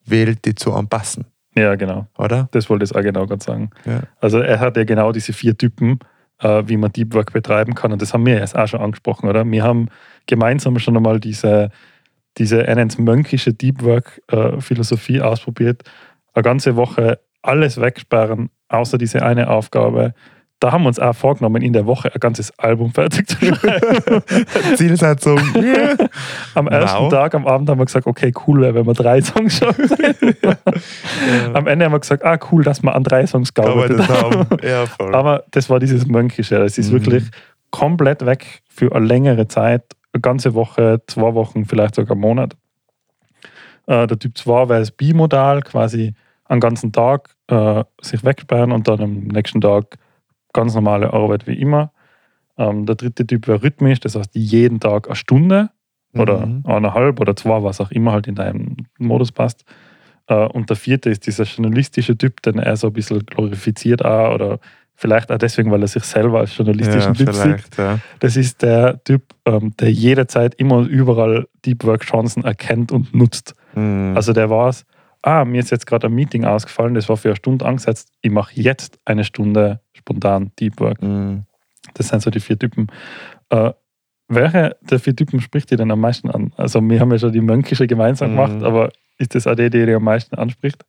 Speaker 1: wählt, die zu einem passen,
Speaker 2: Ja, genau.
Speaker 1: oder?
Speaker 2: Das wollte ich auch genau gerade sagen.
Speaker 1: Ja.
Speaker 2: Also er hat ja genau diese vier Typen, äh, wie man Deep Work betreiben kann. Und das haben wir jetzt auch schon angesprochen, oder? Wir haben gemeinsam schon einmal diese, diese nennt's mönkische Deep Work äh, ausprobiert. Eine ganze Woche alles wegsperren, außer diese eine Aufgabe. Da haben wir uns auch vorgenommen, in der Woche ein ganzes Album fertig zu schreiben.
Speaker 1: Zielsetzung.
Speaker 2: Am ersten
Speaker 1: Wow.
Speaker 2: Tag, am Abend haben wir gesagt, okay, cool wäre, wenn wir drei Songs schaffen. Am Ende haben wir gesagt, ah, cool, dass wir an drei Songs gearbeitet haben.
Speaker 1: Ja.
Speaker 2: Aber das war dieses Mönkische. Es ist
Speaker 1: Mhm.
Speaker 2: wirklich komplett weg für eine längere Zeit, eine ganze Woche, zwei Wochen, vielleicht sogar einen Monat. Äh, der Typ 2 wäre das Bimodal, quasi einen ganzen Tag äh, sich wegsperren und dann am nächsten Tag ganz normale Arbeit wie immer. Ähm, der dritte Typ wäre rhythmisch, das heißt jeden Tag eine Stunde oder
Speaker 1: Mhm.
Speaker 2: eineinhalb oder zwei, was auch immer halt in deinem Modus passt. Äh, Und der vierte ist dieser journalistische Typ, den er so ein bisschen glorifiziert auch oder vielleicht auch deswegen, weil er sich selber als journalistischen
Speaker 1: ja,
Speaker 2: Typ sieht.
Speaker 1: ja.
Speaker 2: Das ist der Typ, ähm, der jederzeit immer und überall Deep Work Chancen erkennt und nutzt.
Speaker 1: Mhm.
Speaker 2: Also der war es, ah, mir ist jetzt gerade ein Meeting ausgefallen, das war für eine Stunde angesetzt, ich mache jetzt eine Stunde spontan Deep Work.
Speaker 1: Mhm.
Speaker 2: Das sind so die vier Typen. Äh, welche der vier Typen spricht dir denn am meisten an? Also wir haben ja schon die Mönkische gemeinsam
Speaker 1: Mhm.
Speaker 2: gemacht, aber ist das auch die, die dir am meisten anspricht?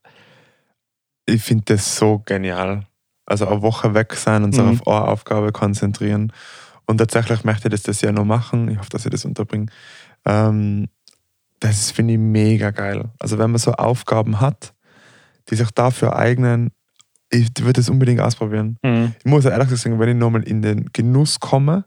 Speaker 1: Ich finde das so genial. Also eine Woche weg sein und sich
Speaker 2: Mhm.
Speaker 1: auf eine Aufgabe konzentrieren. Und tatsächlich möchte ich das das Jahr noch machen. Ich hoffe, dass ich das unterbringe. Ähm, das ist, finde ich mega geil. Also wenn man so Aufgaben hat, die sich dafür eignen, ich würde das unbedingt ausprobieren. Ich muss ehrlich gesagt sagen, wenn ich nochmal in den Genuss komme,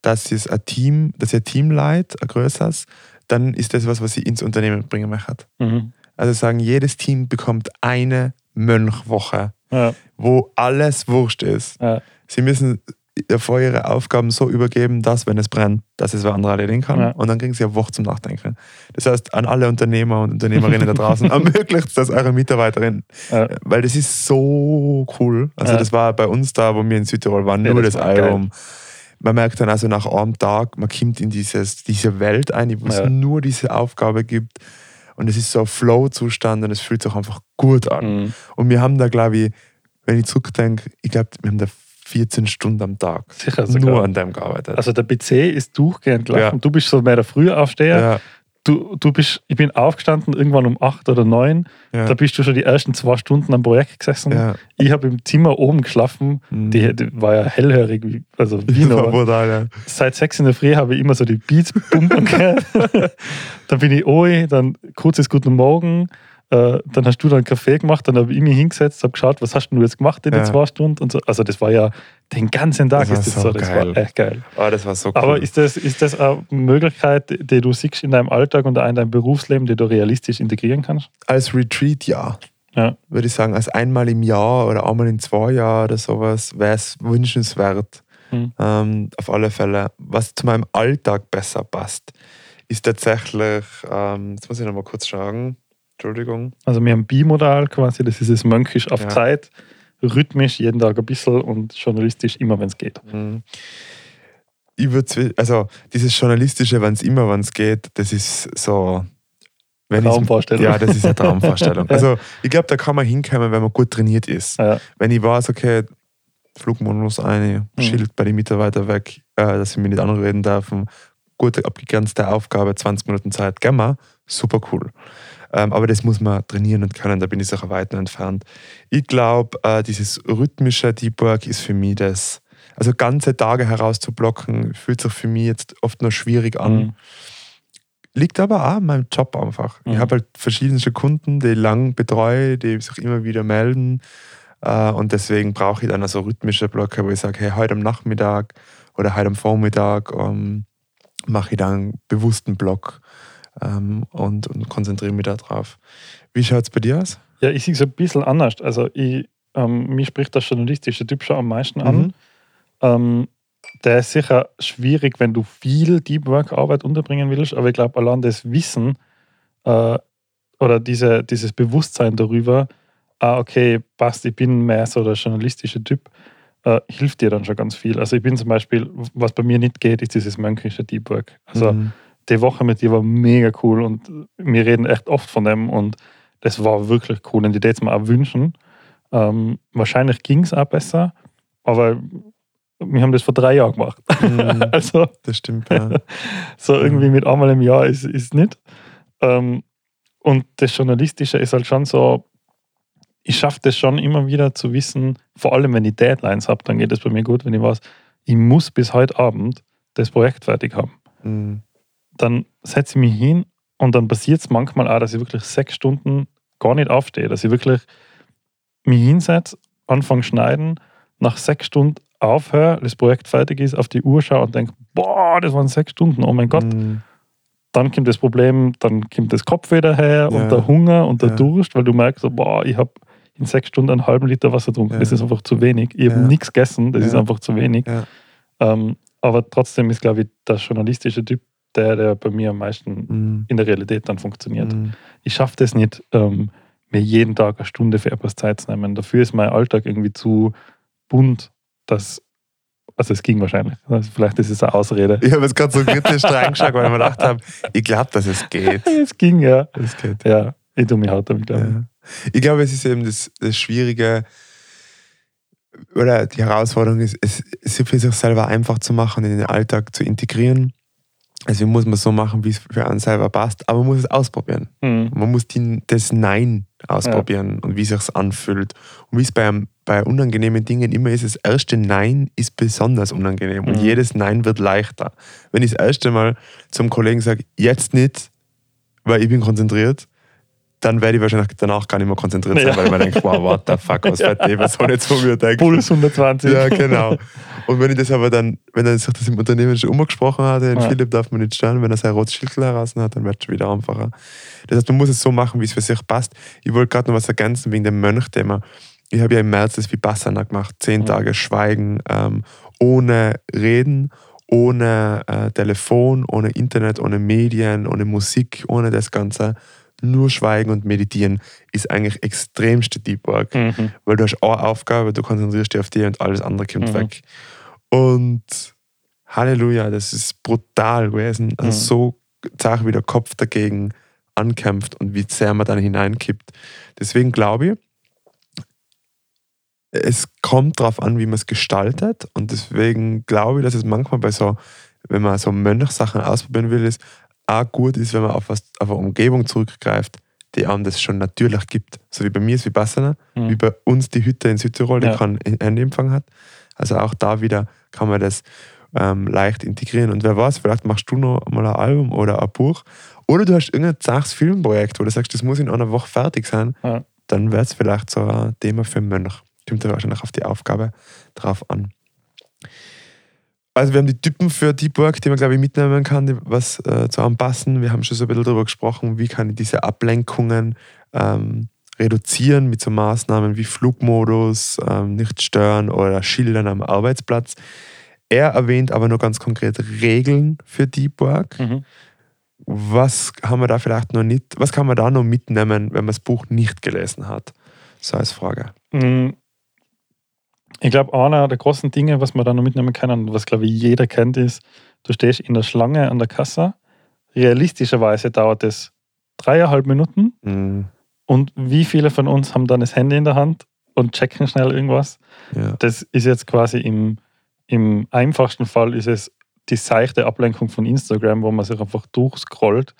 Speaker 1: dass es ein Team, dass ich ein Team leid, ein größeres, dann ist das was, was ich ins Unternehmen bringen möchte.
Speaker 2: Mhm.
Speaker 1: Also sagen, jedes Team bekommt eine Mönchwoche,
Speaker 2: Ja,
Speaker 1: wo alles wurscht ist.
Speaker 2: ja,
Speaker 1: Sie müssen davor ihre Aufgaben so übergeben, dass, wenn es brennt, dass es wer andere erledigen kann.
Speaker 2: Ja.
Speaker 1: Und dann kriegen sie eine Woche zum Nachdenken. Das heißt, an alle Unternehmer und Unternehmerinnen da draußen, ermöglicht das eure Mitarbeiterinnen.
Speaker 2: ja.
Speaker 1: Weil das ist so cool. Also
Speaker 2: Ja.
Speaker 1: das war bei uns da, wo wir in Südtirol waren, nur
Speaker 2: das
Speaker 1: das,
Speaker 2: war geil.
Speaker 1: Album. man merkt dann also nach einem Tag, man kommt in dieses, diese Welt ein, wo es nur diese Aufgabe gibt. Und es ist so ein Flow-Zustand und es fühlt sich einfach gut an.
Speaker 2: Mhm.
Speaker 1: Und wir haben da, glaube ich, wenn ich zurückdenke, ich glaube, wir haben da 14 Stunden am Tag
Speaker 2: Sicher sogar.
Speaker 1: nur an dem gearbeitet.
Speaker 2: Also der PC ist durchgehend gelaufen.
Speaker 1: Ja.
Speaker 2: Du bist so mehr der Frühaufsteher.
Speaker 1: ja,
Speaker 2: Du, du bist, ich bin aufgestanden irgendwann um acht oder neun.
Speaker 1: ja,
Speaker 2: Da bist du schon die ersten zwei Stunden am Projekt gesessen.
Speaker 1: ja.
Speaker 2: Ich habe im Zimmer oben geschlafen.
Speaker 1: Mhm.
Speaker 2: Die, die war ja hellhörig, also wie noch.
Speaker 1: brutal, ja.
Speaker 2: Seit sechs in der Früh habe ich immer so die Beats pumpen gehört. dann bin ich oi, dann kurzes Guten Morgen. Äh, dann hast du dann einen Kaffee gemacht, dann habe ich mich hingesetzt, habe geschaut, was hast du jetzt gemacht in den
Speaker 1: Ja.
Speaker 2: zwei Stunden und so. Also das war ja den ganzen Tag
Speaker 1: Das war
Speaker 2: ist das
Speaker 1: so
Speaker 2: so, das
Speaker 1: geil.
Speaker 2: war echt geil.
Speaker 1: Oh, das war so cool.
Speaker 2: Aber ist das, ist das eine Möglichkeit, die du siehst in deinem Alltag und auch in deinem Berufsleben, die du realistisch integrieren kannst?
Speaker 1: als Retreat ja.
Speaker 2: Ja.
Speaker 1: Würde ich sagen, als einmal im Jahr oder einmal in zwei Jahren oder sowas wäre es wünschenswert.
Speaker 2: Mhm.
Speaker 1: Ähm, auf alle Fälle. Was zu meinem Alltag besser passt, ist tatsächlich, ähm, jetzt muss ich nochmal kurz schauen. Entschuldigung.
Speaker 2: Also wir haben Bimodal quasi, das ist das Mönchisch auf
Speaker 1: Ja.
Speaker 2: Zeit, rhythmisch jeden Tag ein bisschen und journalistisch immer, wenn es geht.
Speaker 1: Mhm. Ich würde, also dieses Journalistische, wenn es immer, wenn es geht, das ist so.
Speaker 2: Traumvorstellung.
Speaker 1: Ja, das ist eine Traumvorstellung. Also ich glaube, da kann man hinkommen, wenn man gut trainiert ist.
Speaker 2: Ja.
Speaker 1: Wenn ich weiß, okay, Flugmodus ein,
Speaker 2: Mhm.
Speaker 1: Schild bei den Mitarbeitern weg, äh, dass sie mich nicht anreden dürfen, gut abgegrenzte Aufgabe, 20 Minuten Zeit, gehen wir, super cool. Ähm, aber das muss man trainieren und können, da bin ich sicher weit noch entfernt. Ich glaube, äh, dieses rhythmische Deep Work ist für mich das, also ganze Tage herauszublocken, fühlt sich für mich jetzt oft noch schwierig an.
Speaker 2: Mhm.
Speaker 1: Liegt aber auch an meinem Job einfach. Ich
Speaker 2: Mhm.
Speaker 1: habe halt verschiedene Kunden, die ich lang betreue, die sich immer wieder melden. Äh, Und deswegen brauche ich dann also rhythmische Blöcke, wo ich sage, hey, heute am Nachmittag oder heute am Vormittag ähm, mache ich dann einen bewussten Block ähm, und, und konzentriere mich da drauf. Wie schaut es bei dir aus?
Speaker 2: Ja, ich sehe es ein bisschen anders. Also ich, ähm, mich spricht der journalistische Typ schon am meisten an.
Speaker 1: Mhm.
Speaker 2: Ähm, der ist sicher schwierig, wenn du viel Deep Work Arbeit unterbringen willst, aber ich glaube, allein das Wissen äh, oder diese, dieses Bewusstsein darüber, ah, okay, passt, ich bin mehr so der journalistische Typ, äh, hilft dir dann schon ganz viel. Also ich bin zum Beispiel, was bei mir nicht geht, ist dieses mönkische Deep Work. Also
Speaker 1: Mhm.
Speaker 2: Die Woche mit dir war mega cool und wir reden echt oft von dem und das war wirklich cool und ich würde es mir auch wünschen. Ähm, wahrscheinlich ging es auch besser, aber wir haben das vor drei Jahren gemacht.
Speaker 1: Mhm,
Speaker 2: Also
Speaker 1: das stimmt, ja.
Speaker 2: so irgendwie mit einmal im Jahr ist es nicht. Ähm, und das Journalistische ist halt schon so, ich schaffe das schon immer wieder zu wissen, vor allem wenn ich Deadlines habe, dann geht es bei mir gut, wenn ich weiß, ich muss bis heute Abend das Projekt fertig haben
Speaker 1: Mhm.
Speaker 2: Dann setze ich mich hin und dann passiert es manchmal auch, dass ich wirklich sechs Stunden gar nicht aufstehe, dass ich wirklich mich hinsetze, anfange schneiden, nach sechs Stunden aufhöre, das Projekt fertig ist, auf die Uhr schaue und denke, boah, das waren sechs Stunden, oh mein Gott.
Speaker 1: Mhm.
Speaker 2: Dann kommt das Problem, dann kommt das Kopf wieder her
Speaker 1: Ja.
Speaker 2: und der Hunger und der
Speaker 1: Ja.
Speaker 2: Durst, weil du merkst, boah, ich habe in sechs Stunden einen halben Liter Wasser getrunken,
Speaker 1: Ja.
Speaker 2: das ist einfach zu wenig. Ich habe nichts gegessen, das ist einfach zu wenig. Ähm, aber trotzdem ist, glaube ich, der journalistische Typ der, der bei mir am meisten
Speaker 1: Mhm.
Speaker 2: in der Realität dann funktioniert.
Speaker 1: Mhm.
Speaker 2: Ich schaffe das nicht, ähm, mir jeden Tag eine Stunde für etwas Zeit zu nehmen. Dafür ist mein Alltag irgendwie zu bunt, dass. Also es ging wahrscheinlich. Also vielleicht ist es eine Ausrede.
Speaker 1: Ich habe jetzt gerade so kritisch reingeschaut, weil ich mir gedacht habe, ich glaube, dass es geht.
Speaker 2: Es ging, ja.
Speaker 1: Es geht.
Speaker 2: Ja, ich tue mich hart damit, glaube
Speaker 1: Ja. Ich glaube, es ist eben das, das Schwierige oder die Herausforderung ist, es es für sich selber einfach zu machen, in den Alltag zu integrieren. Also muss man so machen, wie es für einen selber passt, aber man muss es ausprobieren.
Speaker 2: Mhm.
Speaker 1: Man muss die, das Nein ausprobieren und wie es sich anfühlt. Und wie es bei, bei unangenehmen Dingen immer ist, das erste Nein ist besonders unangenehm und
Speaker 2: Mhm.
Speaker 1: jedes Nein wird leichter. Wenn ich das erste Mal zum Kollegen sage, jetzt nicht, weil ich bin konzentriert, dann werde ich wahrscheinlich danach gar nicht mehr konzentriert sein,
Speaker 2: Ja.
Speaker 1: weil ich mir denke, wow, what the fuck, was wird die Person jetzt von mir denken?
Speaker 2: Puls 120.
Speaker 1: Ja, genau. Und wenn ich das aber dann, wenn er sich das im Unternehmen schon umgesprochen hat, den
Speaker 2: Ja.
Speaker 1: Philipp darf man nicht stören, wenn er sein rotes Schild heraus hat, dann wird es schon wieder einfacher. Das heißt, man muss es so machen, wie es für sich passt. Ich wollte gerade noch was ergänzen wegen dem Mönch-Thema. Ich habe ja im März das Vipassana gemacht, zehn
Speaker 2: Mhm.
Speaker 1: Tage Schweigen, ähm, ohne Reden, ohne äh, Telefon, ohne Internet, ohne Medien, ohne Musik, ohne das Ganze. Nur Schweigen und Meditieren ist eigentlich extremste Deep Work
Speaker 2: Mhm.
Speaker 1: weil du hast eine Aufgabe, du konzentrierst dich auf die und alles andere kommt
Speaker 2: Mhm.
Speaker 1: weg. Und Halleluja, das ist brutal gewesen. Also
Speaker 2: Mhm.
Speaker 1: so zart wie der Kopf dagegen ankämpft und wie sehr man dann hineinkippt. Deswegen glaube ich, es kommt darauf an, wie man es gestaltet. Und deswegen glaube ich, dass es manchmal bei so, wenn man so Mönchsachen ausprobieren will, ist, auch gut ist, wenn man auf, was, auf eine Umgebung zurückgreift, die einem das schon natürlich gibt. So wie bei mir ist Vipassana,
Speaker 2: Mhm.
Speaker 1: wie bei uns die Hütte in Südtirol, die
Speaker 2: Ja.
Speaker 1: keinen Handyempfang hat. Also auch da wieder kann man das ähm, leicht integrieren. Und wer weiß, vielleicht machst du noch mal ein Album oder ein Buch. Oder du hast irgendein zaches Filmprojekt, wo du sagst, das muss in einer Woche fertig sein.
Speaker 2: Ja.
Speaker 1: Dann wäre es vielleicht so ein Thema für Mönch. Kommt ja wahrscheinlich auf die Aufgabe drauf an. Also wir haben die Typen für die Burg, die man glaube ich mitnehmen kann, die was äh, zu anpassen. Wir haben schon so ein bisschen darüber gesprochen, wie kann ich diese Ablenkungen ähm, reduzieren mit so Maßnahmen wie Flugmodus, ähm, nicht stören oder Schildern am Arbeitsplatz. Er erwähnt aber nur ganz konkret Regeln für Deep Work.
Speaker 2: Mhm.
Speaker 1: Was haben wir da vielleicht noch nicht, was kann man da noch mitnehmen, wenn man das Buch nicht gelesen hat? So als Frage.
Speaker 2: Mm, Ich glaube, einer der großen Dinge, was man da noch mitnehmen kann und was, glaube ich, jeder kennt, ist, du stehst in der Schlange an der Kasse. Realistischerweise dauert es dreieinhalb Minuten.
Speaker 1: Mhm.
Speaker 2: Und wie viele von uns haben dann das Handy in der Hand und checken schnell irgendwas?
Speaker 1: Ja.
Speaker 2: Das ist jetzt quasi im, im einfachsten Fall ist es die seichte Ablenkung von Instagram, wo man sich einfach durchscrollt.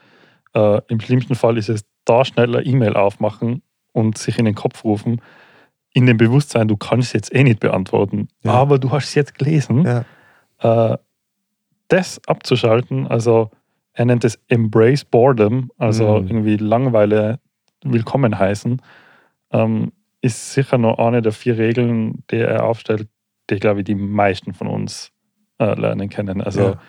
Speaker 2: Äh, Im schlimmsten Fall ist es da schneller E-Mail aufmachen und sich in den Kopf rufen, in dem Bewusstsein, du kannst es jetzt eh nicht beantworten,
Speaker 1: Ja.
Speaker 2: aber du hast es jetzt gelesen.
Speaker 1: Ja.
Speaker 2: Äh, das abzuschalten, also er nennt es Embrace Boredom, also
Speaker 1: Mhm.
Speaker 2: irgendwie Langeweile willkommen heißen, ähm, ist sicher noch eine der vier Regeln, die er aufstellt, die, glaube ich, die meisten von uns äh, lernen können. Also
Speaker 1: Ja.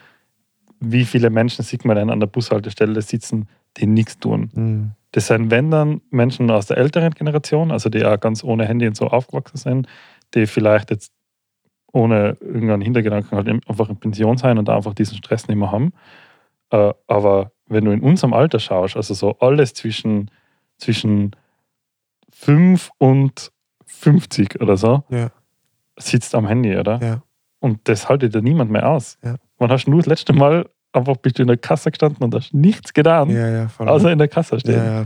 Speaker 2: wie viele Menschen sieht man denn an der Bushaltestelle sitzen, die nichts tun?
Speaker 1: Mhm.
Speaker 2: Das sind, wenn dann, Menschen aus der älteren Generation, also die auch ganz ohne Handy und so aufgewachsen sind, die vielleicht jetzt ohne irgendeinen Hintergedanken halt einfach in Pension sein und da einfach diesen Stress nicht mehr haben. Äh, aber wenn du in unserem Alter schaust, also so alles zwischen, zwischen 5 und 50 oder so,
Speaker 1: Ja.
Speaker 2: sitzt am Handy, oder?
Speaker 1: Ja.
Speaker 2: Und das haltet ja niemand mehr aus.
Speaker 1: Ja.
Speaker 2: Wann hast du das letzte Mal einfach bist du in der Kasse gestanden und hast nichts getan,
Speaker 1: Ja, ja,
Speaker 2: außer in der Kasse stehen?
Speaker 1: ja.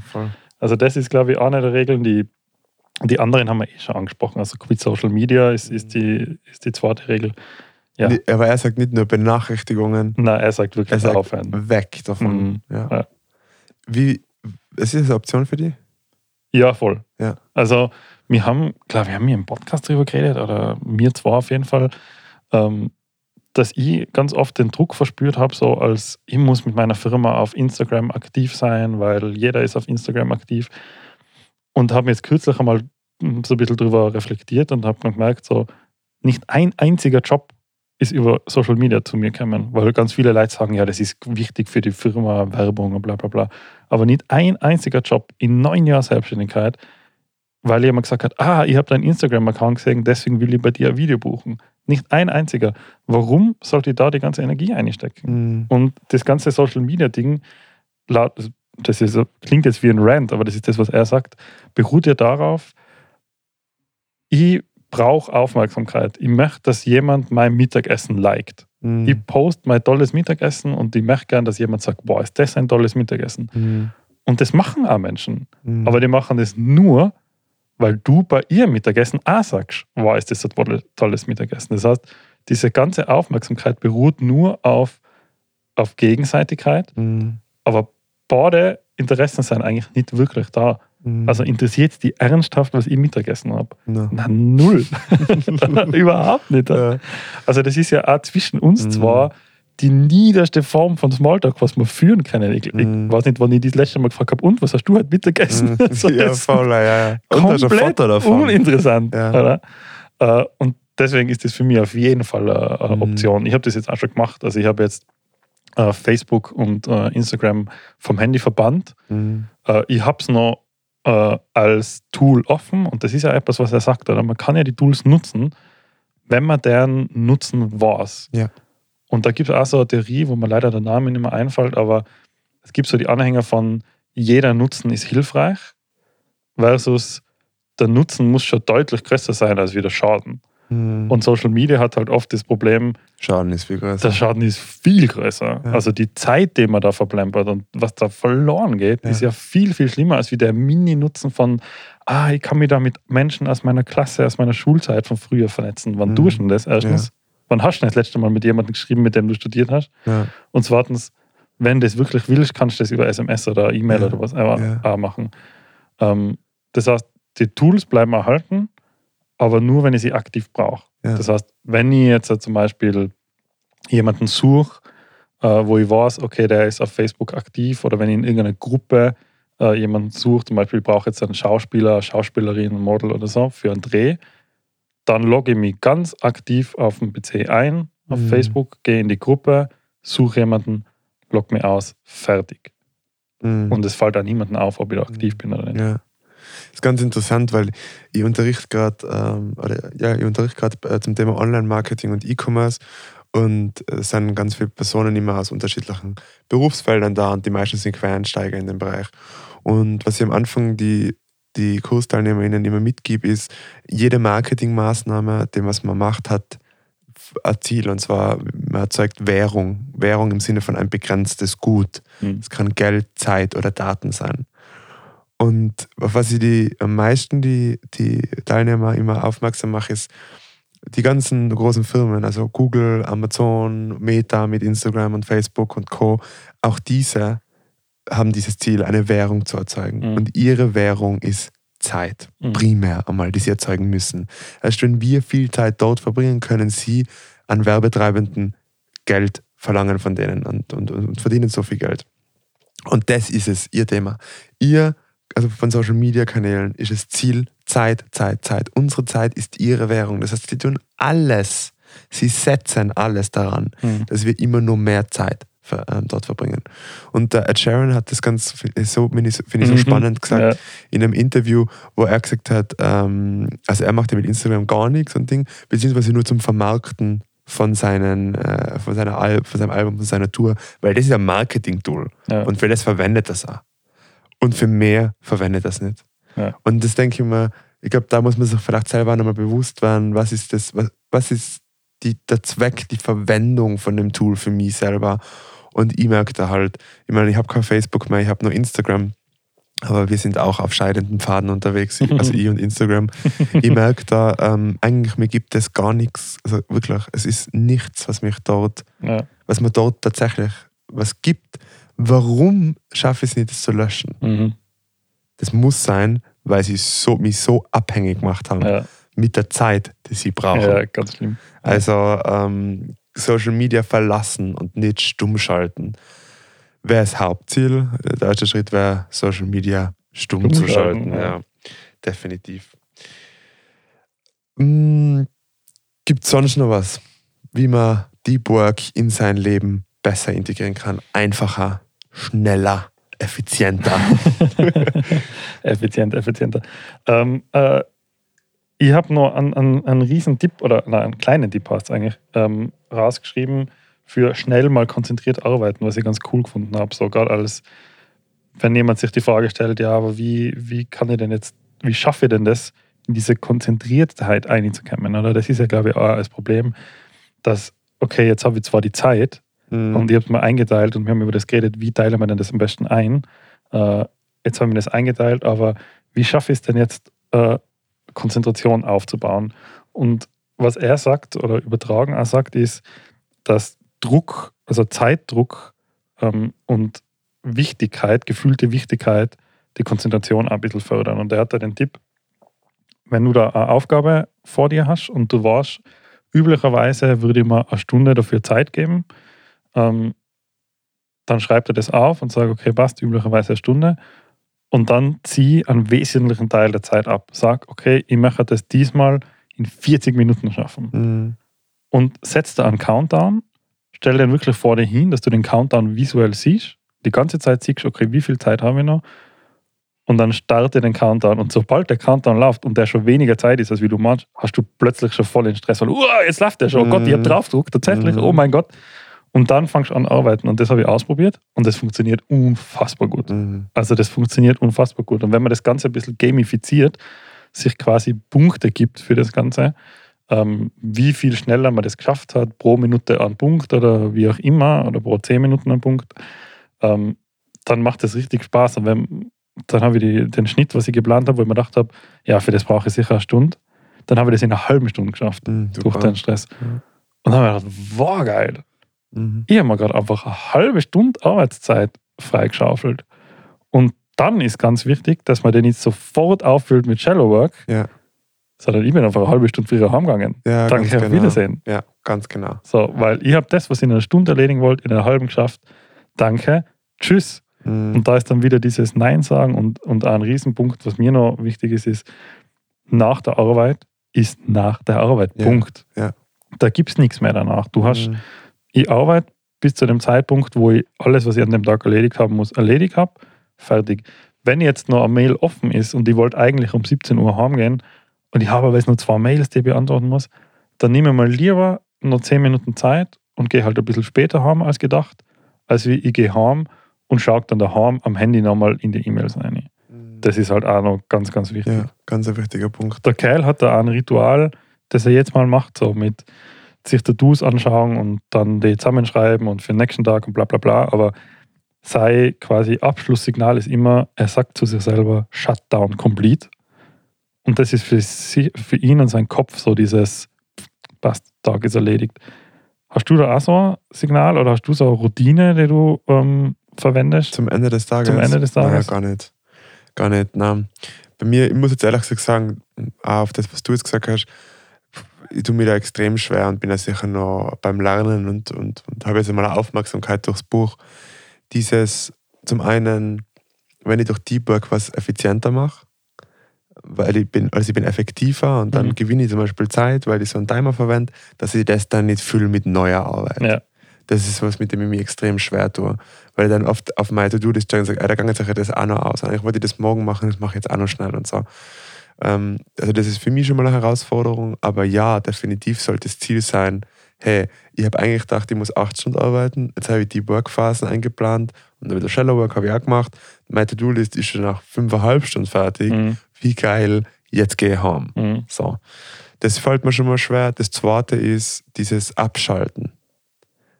Speaker 2: Also das ist, glaube ich, eine der Regeln, die die anderen haben wir eh schon angesprochen. Also Quit Social Media ist, ist, die, ist die zweite Regel. Ja.
Speaker 1: Aber er sagt nicht nur Benachrichtigungen,
Speaker 2: Nein, er sagt
Speaker 1: er
Speaker 2: wirklich
Speaker 1: sagt
Speaker 2: aufhören.
Speaker 1: weg davon.
Speaker 2: Mhm.
Speaker 1: Ja.
Speaker 2: Ja.
Speaker 1: Wie, ist das eine Option für dich?
Speaker 2: Ja, voll.
Speaker 1: Ja.
Speaker 2: Also wir haben, klar, wir haben hier im Podcast drüber geredet, oder mir zwar auf jeden Fall, ähm, dass ich ganz oft den Druck verspürt habe, so als ich muss mit meiner Firma auf Instagram aktiv sein, weil jeder ist auf Instagram aktiv. Und habe mir jetzt kürzlich einmal so ein bisschen drüber reflektiert und habe gemerkt, so nicht ein einziger Job ist über Social Media zu mir gekommen, weil ganz viele Leute sagen, ja, das ist wichtig für die Firma, Werbung und bla bla bla. Aber nicht ein einziger Job in neun Jahren Selbstständigkeit, weil jemand gesagt hat, ah, ich habe deinen Instagram-Account gesehen, deswegen will ich bei dir ein Video buchen. Nicht ein einziger. Warum sollte ich da die ganze Energie einstecken?
Speaker 1: Mhm.
Speaker 2: Und das ganze Social Media Ding, das ist, klingt jetzt wie ein Rant, aber das ist das, was er sagt, beruht ja darauf, ich brauche Aufmerksamkeit. Ich möchte, dass jemand mein Mittagessen liked.
Speaker 1: Mhm.
Speaker 2: Ich poste mein tolles Mittagessen und ich möchte gern, dass jemand sagt, boah, ist das ein tolles Mittagessen.
Speaker 1: Mhm.
Speaker 2: Und das machen auch Menschen.
Speaker 1: Mhm.
Speaker 2: Aber die machen das nur, weil du bei ihrem Mittagessen auch sagst, wow, ist das ein tolle- tolles Mittagessen. Das heißt, diese ganze Aufmerksamkeit beruht nur auf, auf Gegenseitigkeit,
Speaker 1: Mhm.
Speaker 2: aber beide Interessen sind eigentlich nicht wirklich da.
Speaker 1: Mhm.
Speaker 2: Also interessiert die ernsthaft, was ich Mittagessen habe?
Speaker 1: Na,
Speaker 2: null. Überhaupt nicht.
Speaker 1: Ja.
Speaker 2: Also das ist ja auch zwischen uns
Speaker 1: Mhm.
Speaker 2: zwar die niederste Form von Smalltalk, was wir führen können. Ich,
Speaker 1: Mhm.
Speaker 2: ich weiß nicht, wann ich das letzte Mal gefragt habe, und was hast du heute Mittagessen?
Speaker 1: Mhm.
Speaker 2: So,
Speaker 1: ja,
Speaker 2: das-
Speaker 1: voll, ja, ja.
Speaker 2: Komplett uninteressant.
Speaker 1: Ja.
Speaker 2: Äh, und deswegen ist das für mich auf jeden Fall eine, eine
Speaker 1: Mhm.
Speaker 2: Option. Ich habe das jetzt auch schon gemacht. Also ich habe jetzt äh, Facebook und äh, Instagram vom Handy verbannt.
Speaker 1: Mhm.
Speaker 2: Äh, ich habe es noch als Tool offen und das ist ja etwas, was er sagt. Oder? Man kann ja die Tools nutzen, wenn man deren Nutzen weiß.
Speaker 1: Ja.
Speaker 2: Und da gibt es auch so eine Theorie, wo mir leider der Name nicht mehr einfällt, aber es gibt so die Anhänger von jeder Nutzen ist hilfreich versus der Nutzen muss schon deutlich größer sein als wie der Schaden.
Speaker 1: Mhm.
Speaker 2: Und Social Media hat halt oft das Problem,
Speaker 1: Schaden ist viel größer.
Speaker 2: der Schaden ist viel größer.
Speaker 1: Ja.
Speaker 2: Also die Zeit, die man da verplempert und was da verloren geht,
Speaker 1: Ja.
Speaker 2: ist ja viel, viel schlimmer als wie der Mini-Nutzen von, ah, ich kann mich da mit Menschen aus meiner Klasse, aus meiner Schulzeit von früher vernetzen. Wann tust du denn das erstens? Wann hast du denn das letzte Mal mit jemandem geschrieben, mit dem du studiert hast?
Speaker 1: ja.
Speaker 2: Und zweitens, wenn du das wirklich willst, kannst du das über SMS oder E-Mail
Speaker 1: Ja.
Speaker 2: oder was auch,
Speaker 1: Ja.
Speaker 2: machen. Ähm, das heißt, die Tools bleiben erhalten, aber nur, wenn ich sie aktiv brauche. Das heißt, wenn ich jetzt zum Beispiel jemanden suche, äh, wo ich weiß, okay, der ist auf Facebook aktiv oder wenn ich in irgendeiner Gruppe äh, jemanden suche, zum Beispiel ich brauche jetzt einen Schauspieler, Schauspielerin, ein Model oder so für einen Dreh, dann logge ich mich ganz aktiv auf dem PC ein, auf
Speaker 1: Mhm.
Speaker 2: Facebook, gehe in die Gruppe, suche jemanden, log mich aus, fertig.
Speaker 1: Mhm.
Speaker 2: Und es fällt auch niemandem auf, ob ich da aktiv bin oder nicht.
Speaker 1: Ja. Das ist ganz interessant, weil ich unterrichte gerade, ähm, oder ja, ich unterrichte gerade äh, zum Thema Online-Marketing und E-Commerce und es sind ganz viele Personen immer aus unterschiedlichen Berufsfeldern da und die meisten sind Quereinsteiger in dem Bereich. Und was ich am Anfang die, die KursteilnehmerInnen immer mitgebe, ist, jede Marketingmaßnahme, die was man macht, hat ein Ziel und zwar, man erzeugt Währung. Währung im Sinne von ein begrenztes Gut.
Speaker 2: Mhm.
Speaker 1: Es kann Geld, Zeit oder Daten sein. Und auf was ich die, am meisten die, die Teilnehmer immer aufmerksam mache, ist die ganzen großen Firmen, also Google, Amazon, Meta mit Instagram und Facebook und Co. Auch diese haben dieses Ziel, eine Währung zu erzeugen.
Speaker 2: Mhm.
Speaker 1: Und ihre Währung ist Zeit,
Speaker 2: Mhm.
Speaker 1: primär einmal, die sie erzeugen müssen. Erst wenn wir viel Zeit dort verbringen, können sie an Werbetreibenden Geld verlangen von denen und, und, und verdienen so viel Geld. Und das ist es, ihr Thema. Ihr, also von Social Media Kanälen, ist es Ziel Zeit, Zeit, Zeit. Unsere Zeit ist ihre Währung. Das heißt, sie tun alles, sie setzen alles daran,
Speaker 2: Mhm.
Speaker 1: dass wir immer nur mehr Zeit ähm, dort verbringen. Und der Ed Sheeran hat das ganz, so, finde ich, so- finde ich so
Speaker 2: Mhm.
Speaker 1: spannend gesagt,
Speaker 2: Ja.
Speaker 1: in einem Interview, wo er gesagt hat, ähm, also er macht ja mit Instagram gar nichts und Ding, beziehungsweise nur zum Vermarkten von, seinen, äh, von, seiner Al von seinem Album, von seiner Tour, weil das ist ein Marketing-Tool
Speaker 2: Ja.
Speaker 1: und für das verwendet das auch. Und für mehr verwendet das nicht.
Speaker 2: Ja.
Speaker 1: Und das denke ich mir, ich glaube, da muss man sich vielleicht selber nochmal bewusst werden, was ist das, was, was ist die, der Zweck, die Verwendung von dem Tool für mich selber. Und ich merke da halt, ich meine, ich habe kein Facebook mehr, ich habe nur Instagram, aber wir sind auch auf scheidenden Pfaden unterwegs, also ich und Instagram. ich merke da, ähm, eigentlich mir gibt es gar nichts, also wirklich, es ist nichts, was mich dort,
Speaker 2: Ja.
Speaker 1: was mir dort tatsächlich was gibt. Warum schaffe ich es nicht, das zu löschen?
Speaker 2: Mhm.
Speaker 1: Das muss sein, weil sie so, mich so abhängig gemacht haben
Speaker 2: Ja.
Speaker 1: mit der Zeit, die sie brauchen.
Speaker 2: ja, ganz schlimm.
Speaker 1: Also ähm, Social Media verlassen und nicht stumm schalten. Wäre das Hauptziel. Der erste Schritt wäre, Social Media stumm,
Speaker 2: Stumm
Speaker 1: zu
Speaker 2: schalten, ja.
Speaker 1: Ja. definitiv. Hm, Gibt es sonst noch was, wie man Deep Work in sein Leben besser integrieren kann? Einfacher, schneller, effizienter.
Speaker 2: Effizient, effizienter. Ähm, äh, ich habe noch einen, einen, einen riesen Tipp, oder nein, einen kleinen Tipp hast eigentlich, ähm, rausgeschrieben für schnell mal konzentriert arbeiten, was ich ganz cool gefunden habe. So gerade als, wenn jemand sich die Frage stellt, ja, aber wie, wie kann ich denn jetzt, wie schaffe ich denn das, in diese Konzentriertheit einzukommen? Oder das ist ja, glaube ich, auch das Problem, dass, okay, jetzt habe ich zwar die Zeit,
Speaker 1: Hm,
Speaker 2: und ich habe es mal eingeteilt und wir haben über das geredet, wie teilen wir denn das am besten ein. Äh, jetzt haben wir das eingeteilt, aber wie schaffe ich es denn jetzt, äh, Konzentration aufzubauen? Und was er sagt oder übertragen auch sagt, ist, dass Druck, also Zeitdruck ähm, und Wichtigkeit, gefühlte Wichtigkeit, die Konzentration ein bisschen fördern. Und er hat da den Tipp, wenn du da eine Aufgabe vor dir hast und du weißt, üblicherweise würde ich mir eine Stunde dafür Zeit geben, ähm, dann schreibt er das auf und sagt, okay, passt, üblicherweise eine Stunde. Und dann zieh einen wesentlichen Teil der Zeit ab. Sag, okay, ich möchte das diesmal in 40 Minuten schaffen.
Speaker 1: hm,
Speaker 2: Und setz da einen Countdown, stell den wirklich vor dir hin, dass du den Countdown visuell siehst. Die ganze Zeit siehst, okay, wie viel Zeit haben wir noch? Und dann starte den Countdown. Und sobald der Countdown läuft und der schon weniger Zeit ist, als wie du meinst, hast du plötzlich schon voll den Stress. Weil, "Uah, jetzt läuft der schon. Oh Gott, ich habe
Speaker 1: Mhm.
Speaker 2: draufgedruckt. Tatsächlich.
Speaker 1: Mhm.
Speaker 2: Oh mein Gott. Und dann fangst du an arbeiten. Und das habe ich ausprobiert. Und das funktioniert unfassbar gut.
Speaker 1: hm,
Speaker 2: Also das funktioniert unfassbar gut. Und wenn man das Ganze ein bisschen gamifiziert, sich quasi Punkte gibt für das Ganze, ähm, wie viel schneller man das geschafft hat, pro Minute einen Punkt oder wie auch immer, oder pro zehn Minuten einen Punkt, ähm, dann macht das richtig Spaß. Und wenn, dann habe ich die, den Schnitt, was ich geplant habe, wo ich mir gedacht habe, ja, für das brauche ich sicher eine Stunde. Dann habe ich das in einer halben Stunde geschafft,
Speaker 1: Mhm,
Speaker 2: durch den Stress.
Speaker 1: Mhm.
Speaker 2: Und dann habe ich gedacht, wow, geil.
Speaker 1: Mhm.
Speaker 2: Ich habe mir gerade einfach eine halbe Stunde Arbeitszeit freigeschaufelt. Und dann ist ganz wichtig, dass man den nicht sofort auffüllt mit Shallow Work,
Speaker 1: Ja.
Speaker 2: sondern ich bin einfach eine halbe Stunde früher heimgegangen.
Speaker 1: Ja,
Speaker 2: Danke, auf
Speaker 1: genau.
Speaker 2: Wiedersehen.
Speaker 1: Ja, ganz genau.
Speaker 2: So, weil ich habe das, was ich in einer Stunde erledigen wollte, in einer halben geschafft. Danke, tschüss.
Speaker 1: Mhm.
Speaker 2: Und da ist dann wieder dieses Nein sagen und, und ein Riesenpunkt, was mir noch wichtig ist, ist, nach der Arbeit ist nach der Arbeit.
Speaker 1: Ja,
Speaker 2: Punkt.
Speaker 1: ja.
Speaker 2: Da gibt es nichts mehr danach. Du hast,
Speaker 1: Mhm.
Speaker 2: Ich arbeite bis zu dem Zeitpunkt, wo ich alles, was ich an dem Tag erledigt haben muss, erledigt habe. Fertig. Wenn jetzt noch eine Mail offen ist und ich wollte eigentlich um 17 Uhr heimgehen und ich habe aber jetzt nur zwei Mails, die ich beantworten muss, dann nehme ich mal lieber noch 10 Minuten Zeit und gehe halt ein bisschen später heim als gedacht, als wie ich gehe heim und schaue dann daheim am Handy nochmal in die E-Mails rein. Das ist halt auch noch ganz, ganz wichtig.
Speaker 1: ja, ganz ein wichtiger Punkt.
Speaker 2: Der Kerl hat da ein Ritual, das er jetzt mal macht, so mit sich Tattoos anschauen und dann die zusammenschreiben und für den nächsten Tag und bla bla bla. Aber sein quasi Abschlusssignal ist immer, er sagt zu sich selber Shutdown complete. Und das ist für, sie, für ihn und seinen Kopf so dieses passt, Tag ist erledigt. Hast du da auch so ein Signal oder hast du so eine Routine, die du ähm, verwendest?
Speaker 1: Zum Ende des Tages?
Speaker 2: Zum Ende des Tages?
Speaker 1: Nein, gar nicht. Gar nicht, nein. Bei mir, ich muss jetzt ehrlich gesagt sagen, auch auf das, was du jetzt gesagt hast, ich tue mir da extrem schwer und bin ja sicher noch beim Lernen und, und, und habe jetzt einmal eine Aufmerksamkeit durchs Buch. Dieses, zum einen, wenn ich durch Deep Work was effizienter mache, weil ich bin, also ich bin effektiver und dann
Speaker 2: Mhm.
Speaker 1: gewinne ich zum Beispiel Zeit, weil ich so einen Timer verwende, dass ich das dann nicht fülle mit neuer Arbeit
Speaker 2: Ja.
Speaker 1: das ist was, mit dem ich mich extrem schwer tue. Weil ich dann oft auf meine To-Do-List sage, ey, da kann jetzt das auch noch aus. Eigentlich wollte ich das morgen machen, das mache ich jetzt auch noch schnell und so. Ähm, also das ist für mich schon mal eine Herausforderung, aber ja, definitiv sollte das Ziel sein, hey, ich habe eigentlich gedacht, ich muss acht Stunden arbeiten, jetzt habe ich die Workphasen eingeplant und dann wieder Shallow Work habe ich auch gemacht. Meine To-Do-List ist schon nach fünfeinhalb Stunden fertig.
Speaker 2: Mhm.
Speaker 1: Wie geil, jetzt gehe ich heim.
Speaker 2: Mhm.
Speaker 1: So. Das fällt mir schon mal schwer. Das zweite ist dieses Abschalten.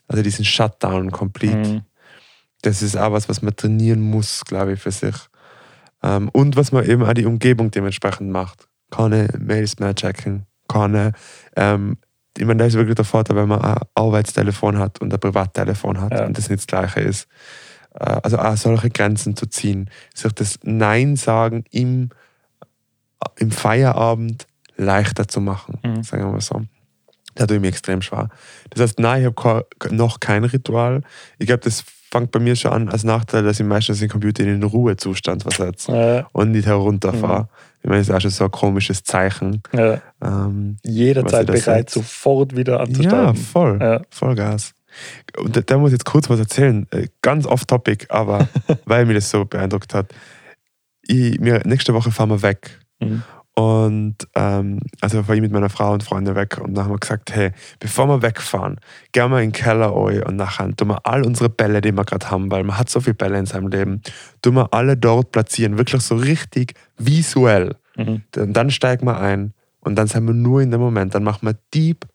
Speaker 1: Also diesen Shutdown complete.
Speaker 2: Mhm.
Speaker 1: Das ist auch was, was man trainieren muss, glaube ich, für sich. Ähm, und was man eben auch die Umgebung dementsprechend macht. Keine Mails mehr checken, keine. Ähm, ich meine, das ist wirklich der Vorteil, wenn man ein Arbeitstelefon hat und ein Privattelefon hat
Speaker 2: Ja.
Speaker 1: und das nicht das Gleiche ist. Äh, also auch solche Grenzen zu ziehen. Sich das Nein sagen im, im Feierabend leichter zu machen,
Speaker 2: Mhm.
Speaker 1: sagen wir mal so. Da tue ich mir extrem schwer. Das heißt, nein, ich habe noch kein Ritual. Ich glaube, das fängt bei mir schon an als Nachteil, dass ich meistens den Computer in den Ruhezustand versetze
Speaker 2: Äh,
Speaker 1: und nicht herunterfahre.
Speaker 2: Mhm.
Speaker 1: Ich meine, das ist auch schon so ein komisches Zeichen.
Speaker 2: äh,
Speaker 1: Ähm,
Speaker 2: jederzeit bereit,
Speaker 1: sag.
Speaker 2: sofort wieder
Speaker 1: ja,
Speaker 2: anzustarten.
Speaker 1: voll.
Speaker 2: Ja.
Speaker 1: Vollgas. Und da, da muss ich jetzt kurz was erzählen. Äh, Ganz off-topic, aber weil mich das so beeindruckt hat. Ich, wir, nächste Woche fahren wir weg.
Speaker 2: Mhm.
Speaker 1: Und ähm, also war ich mit meiner Frau und Freunden weg und dann haben wir gesagt, hey, bevor wir wegfahren, gehen wir in den Keller rein und nachher tun wir all unsere Bälle, die wir gerade haben, weil man hat so viele Bälle in seinem Leben, tun wir alle dort platzieren, wirklich so richtig visuell.
Speaker 2: Mhm.
Speaker 1: Und dann steigen wir ein und dann sind wir nur in dem Moment. Dann machen wir Deep,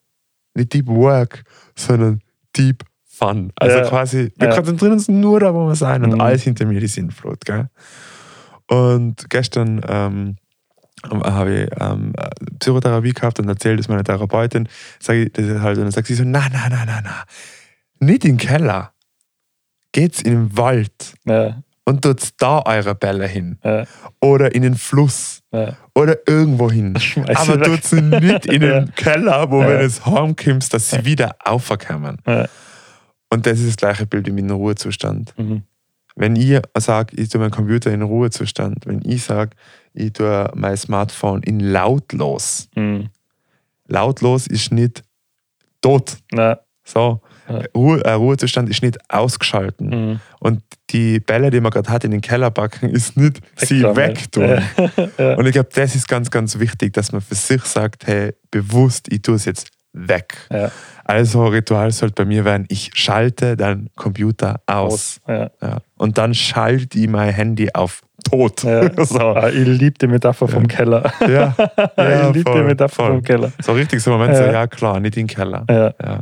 Speaker 1: nicht Deep Work, sondern Deep Fun. Also
Speaker 2: Ja.
Speaker 1: quasi, wir
Speaker 2: Ja.
Speaker 1: konzentrieren uns nur da, wo wir sein und
Speaker 2: Mhm.
Speaker 1: alles hinter mir die Sinnflut. Gell? Und gestern ähm, habe ich ähm, Psychotherapie gehabt und erzählt es meiner Therapeutin, sage ich das halt, und dann sagt sie so, na, na, na, na, na, nicht in den Keller, geht's in den Wald
Speaker 2: Ja,
Speaker 1: und tut da eure Bälle hin.
Speaker 2: ja,
Speaker 1: Oder in den Fluss
Speaker 2: ja.
Speaker 1: oder irgendwo hin. Aber tut sie nicht in den. Keller, wo wenn es heimkommst, dass sie wieder aufkommen.
Speaker 2: Ja.
Speaker 1: Und das ist das gleiche Bild wie mit dem Ruhezustand.
Speaker 2: Mhm.
Speaker 1: Wenn ich sage, ich tue meinen Computer in Ruhezustand, wenn ich sage, ich tue mein Smartphone in lautlos,
Speaker 2: Mhm.
Speaker 1: lautlos ist nicht tot.
Speaker 2: Ja.
Speaker 1: So.
Speaker 2: Ja.
Speaker 1: Ruhe, äh, Ruhezustand ist nicht ausgeschalten.
Speaker 2: Mhm.
Speaker 1: Und die Bälle, die man gerade hat, in den Keller packen, ist nicht sie
Speaker 2: Wegräumen.
Speaker 1: wegtun.
Speaker 2: Ja.
Speaker 1: Und ich glaube, das ist ganz, ganz wichtig, dass man für sich sagt, hey, bewusst, ich tue es jetzt weg.
Speaker 2: Ja.
Speaker 1: Also Ritual sollte bei mir werden, ich schalte den Computer aus.
Speaker 2: Ja.
Speaker 1: Ja. Und dann schalte ich mein Handy auf tot.
Speaker 2: Ja.
Speaker 1: so.
Speaker 2: Ah, ich liebe die Metapher vom Keller.
Speaker 1: Ja,
Speaker 2: ich liebe die Metapher
Speaker 1: voll.
Speaker 2: vom Keller.
Speaker 1: So richtig so ein Moment, so,
Speaker 2: Ja.
Speaker 1: klar, nicht in den Keller.
Speaker 2: Ja.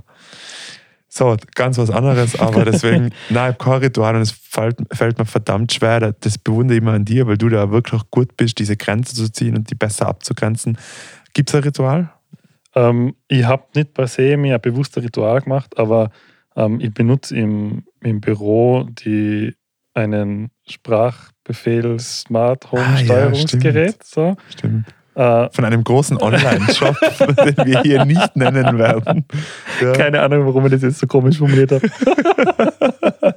Speaker 1: So, ganz was anderes, aber deswegen, nein, kein Ritual und es fällt, fällt mir verdammt schwer. Das bewundere ich immer an dir, weil du da wirklich gut bist, diese Grenze zu ziehen und die besser abzugrenzen. Gibt es ein Ritual?
Speaker 2: Ähm, ich habe nicht per se mir ein bewusstes Ritual gemacht, aber ähm, ich benutze im, im Büro die, einen Sprachbefehl Smart Home
Speaker 1: Ah, ja,
Speaker 2: Steuerungsgerät. so.
Speaker 1: Stimmt.
Speaker 2: Äh,
Speaker 1: Von einem großen Online-Shop, den wir hier nicht nennen werden. Ja.
Speaker 2: keine Ahnung, warum ich das jetzt so komisch formuliert habe.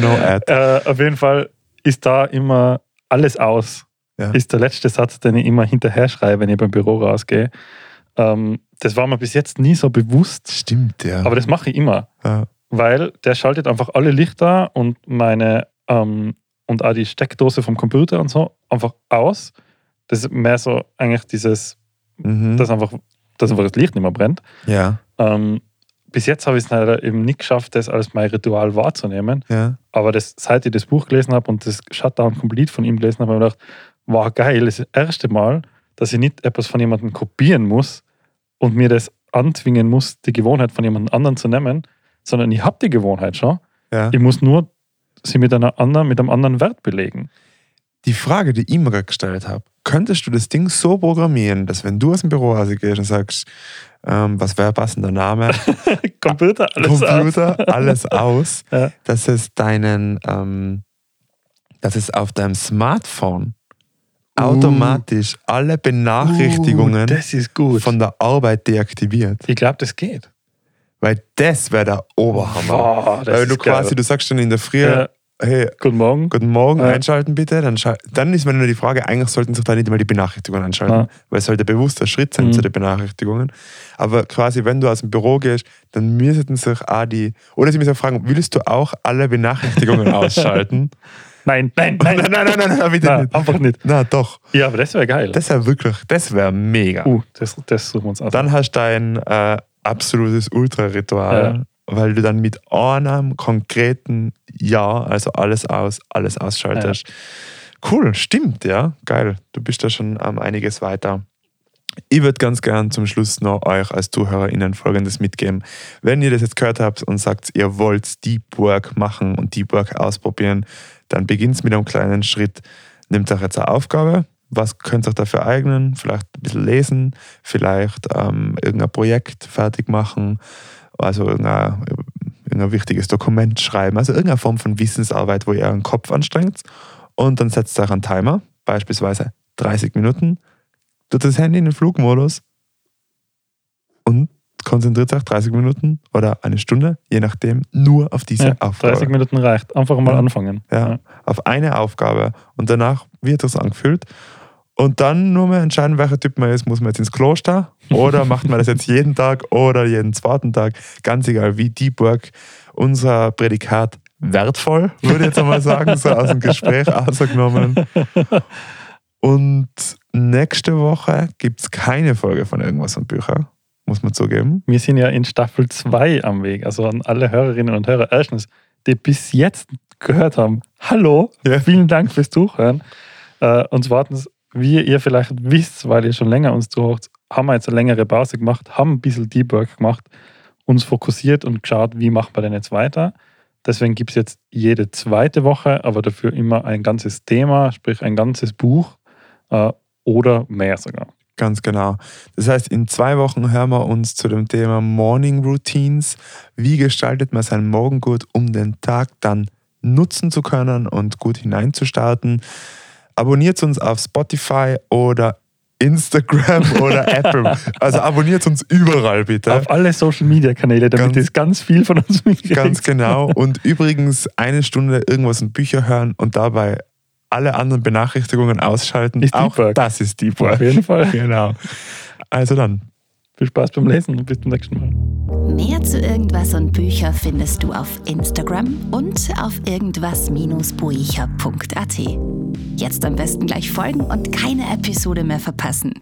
Speaker 1: No ad.
Speaker 2: äh, auf jeden Fall ist da immer alles aus.
Speaker 1: Ja.
Speaker 2: Ist der letzte Satz, den ich immer hinterher schreibe, wenn ich beim Büro rausgehe. Ähm, das war mir bis jetzt nie so bewusst,
Speaker 1: Stimmt, ja.
Speaker 2: aber das mache ich immer.
Speaker 1: ja.
Speaker 2: weil der schaltet einfach alle Lichter und meine ähm, und auch die Steckdose vom Computer und so einfach aus. Das ist mehr so eigentlich dieses,
Speaker 1: Mhm.
Speaker 2: dass einfach, dass einfach das Licht nicht mehr brennt.
Speaker 1: ja,
Speaker 2: Ähm, bis jetzt habe ich es leider eben nicht geschafft, das als mein Ritual wahrzunehmen.
Speaker 1: ja.
Speaker 2: Aber das, seit ich das Buch gelesen habe und das Shutdown Complete von ihm gelesen habe, habe ich gedacht, wow, geil, das ist das erste Mal, dass ich nicht etwas von jemandem kopieren muss und mir das anzwingen muss, die Gewohnheit von jemand anderen zu nehmen, sondern ich habe die Gewohnheit schon.
Speaker 1: ja.
Speaker 2: Ich muss nur sie mit, einer anderen, mit einem anderen Wert belegen.
Speaker 1: Die Frage, die ich mir gerade gestellt habe, könntest du das Ding so programmieren, dass wenn du aus dem Büro rausgehst und sagst, ähm, was wäre passender Name,
Speaker 2: Computer, alles
Speaker 1: Computer,
Speaker 2: aus.
Speaker 1: alles aus,
Speaker 2: Ja.
Speaker 1: dass es deinen, ähm, dass es auf deinem Smartphone automatisch alle Benachrichtigungen
Speaker 2: Uh, das ist gut.
Speaker 1: von der Arbeit deaktiviert.
Speaker 2: ich glaube, das geht.
Speaker 1: Weil das wäre der Oberhammer.
Speaker 2: Das
Speaker 1: Weil du
Speaker 2: ist geil.
Speaker 1: quasi, du sagst dann in der Früh,
Speaker 2: Ja.
Speaker 1: hey,
Speaker 2: Guten Morgen.
Speaker 1: Guten Morgen,
Speaker 2: Ja.
Speaker 1: einschalten bitte. Dann, dann ist mir nur die Frage, eigentlich sollten sich da nicht mal die Benachrichtigungen einschalten,
Speaker 2: Ja.
Speaker 1: weil es sollte bewusster Schritt sein
Speaker 2: Mhm.
Speaker 1: zu den Benachrichtigungen. Aber quasi, wenn du aus dem Büro gehst, dann müssten sich auch die, oder sie müssen fragen, willst du auch alle Benachrichtigungen ausschalten?
Speaker 2: Nein, nein,
Speaker 1: nein,
Speaker 2: nein,
Speaker 1: nein, nein, nein, nein, bitte
Speaker 2: Nein,
Speaker 1: nicht.
Speaker 2: einfach nicht.
Speaker 1: Na doch,
Speaker 2: Ja, aber das wäre geil.
Speaker 1: das wäre wirklich, das wäre mega.
Speaker 2: uh, das, das suchen wir uns aus.
Speaker 1: Dann hast du dein äh, absolutes Ultra-Ritual, weil du dann mit einem konkreten Ja, also alles aus, alles ausschaltest. Cool, stimmt, ja, geil. Du bist da schon ähm, einiges weiter. Ich würde ganz gern zum Schluss noch euch als ZuhörerInnen Folgendes mitgeben. Wenn ihr das jetzt gehört habt und sagt, ihr wollt Deep Work machen und Deep Work ausprobieren, dann beginnt mit einem kleinen Schritt. Nehmt euch jetzt eine Aufgabe. Was könnt ihr euch dafür eignen? Vielleicht ein bisschen lesen, vielleicht ähm, irgendein Projekt fertig machen, also irgendein, irgendein wichtiges Dokument schreiben, also irgendeine Form von Wissensarbeit, wo ihr euren Kopf anstrengt. Und dann setzt ihr euch einen Timer, beispielsweise 30 Minuten, tut das Handy in den Flugmodus und konzentriert euch 30 Minuten oder eine Stunde, je nachdem, nur auf diese
Speaker 2: ja,
Speaker 1: Aufgabe.
Speaker 2: 30 Minuten reicht. Einfach mal
Speaker 1: Ja.
Speaker 2: anfangen.
Speaker 1: Ja, auf eine Aufgabe. Und danach wird das angefühlt. Und dann nur mal entscheiden, welcher Typ man ist. Muss man jetzt ins Kloster oder macht man das jetzt jeden Tag oder jeden zweiten Tag? Ganz egal, wie Deep Work unser Prädikat wertvoll, würde ich jetzt einmal sagen, so aus dem Gespräch ausgenommen. Und nächste Woche gibt es keine Folge von Irgendwas und Bücher, muss man zugeben.
Speaker 2: Wir sind ja in Staffel 2 am Weg. Also an alle Hörerinnen und Hörer. Erstens, die bis jetzt gehört haben. Hallo,
Speaker 1: Ja.
Speaker 2: vielen Dank fürs Zuhören. Äh, und zweitens, wie ihr vielleicht wisst, weil ihr schon länger uns zuhört, haben wir jetzt eine längere Pause gemacht, haben ein bisschen Deep Work gemacht, uns fokussiert und geschaut, wie machen wir denn jetzt weiter. Deswegen gibt es jetzt jede zweite Woche, aber dafür immer ein ganzes Thema, sprich ein ganzes Buch äh, oder mehr sogar.
Speaker 1: Ganz genau. Das heißt, in zwei Wochen hören wir uns zu dem Thema Morning Routines. Wie gestaltet man seinen Morgen gut, um den Tag dann nutzen zu können und gut hineinzustarten? Abonniert uns auf Spotify oder Instagram oder Apple. Also abonniert uns überall bitte.
Speaker 2: Auf alle Social Media Kanäle, damit
Speaker 1: Ganz-
Speaker 2: es ganz viel von uns mitkriegt.
Speaker 1: Ganz genau. Und übrigens eine Stunde irgendwas in Bücher hören und dabei alle anderen Benachrichtigungen ausschalten.
Speaker 2: Ist Deep
Speaker 1: Auch
Speaker 2: Work.
Speaker 1: das ist Deep Work.
Speaker 2: Auf jeden Fall.
Speaker 1: Genau. Also dann.
Speaker 2: Viel Spaß beim Lesen und bis zum nächsten Mal.
Speaker 3: Mehr zu irgendwas und Bücher findest du auf Instagram und auf irgendwas-buecher.at. Jetzt am besten gleich folgen und keine Episode mehr verpassen.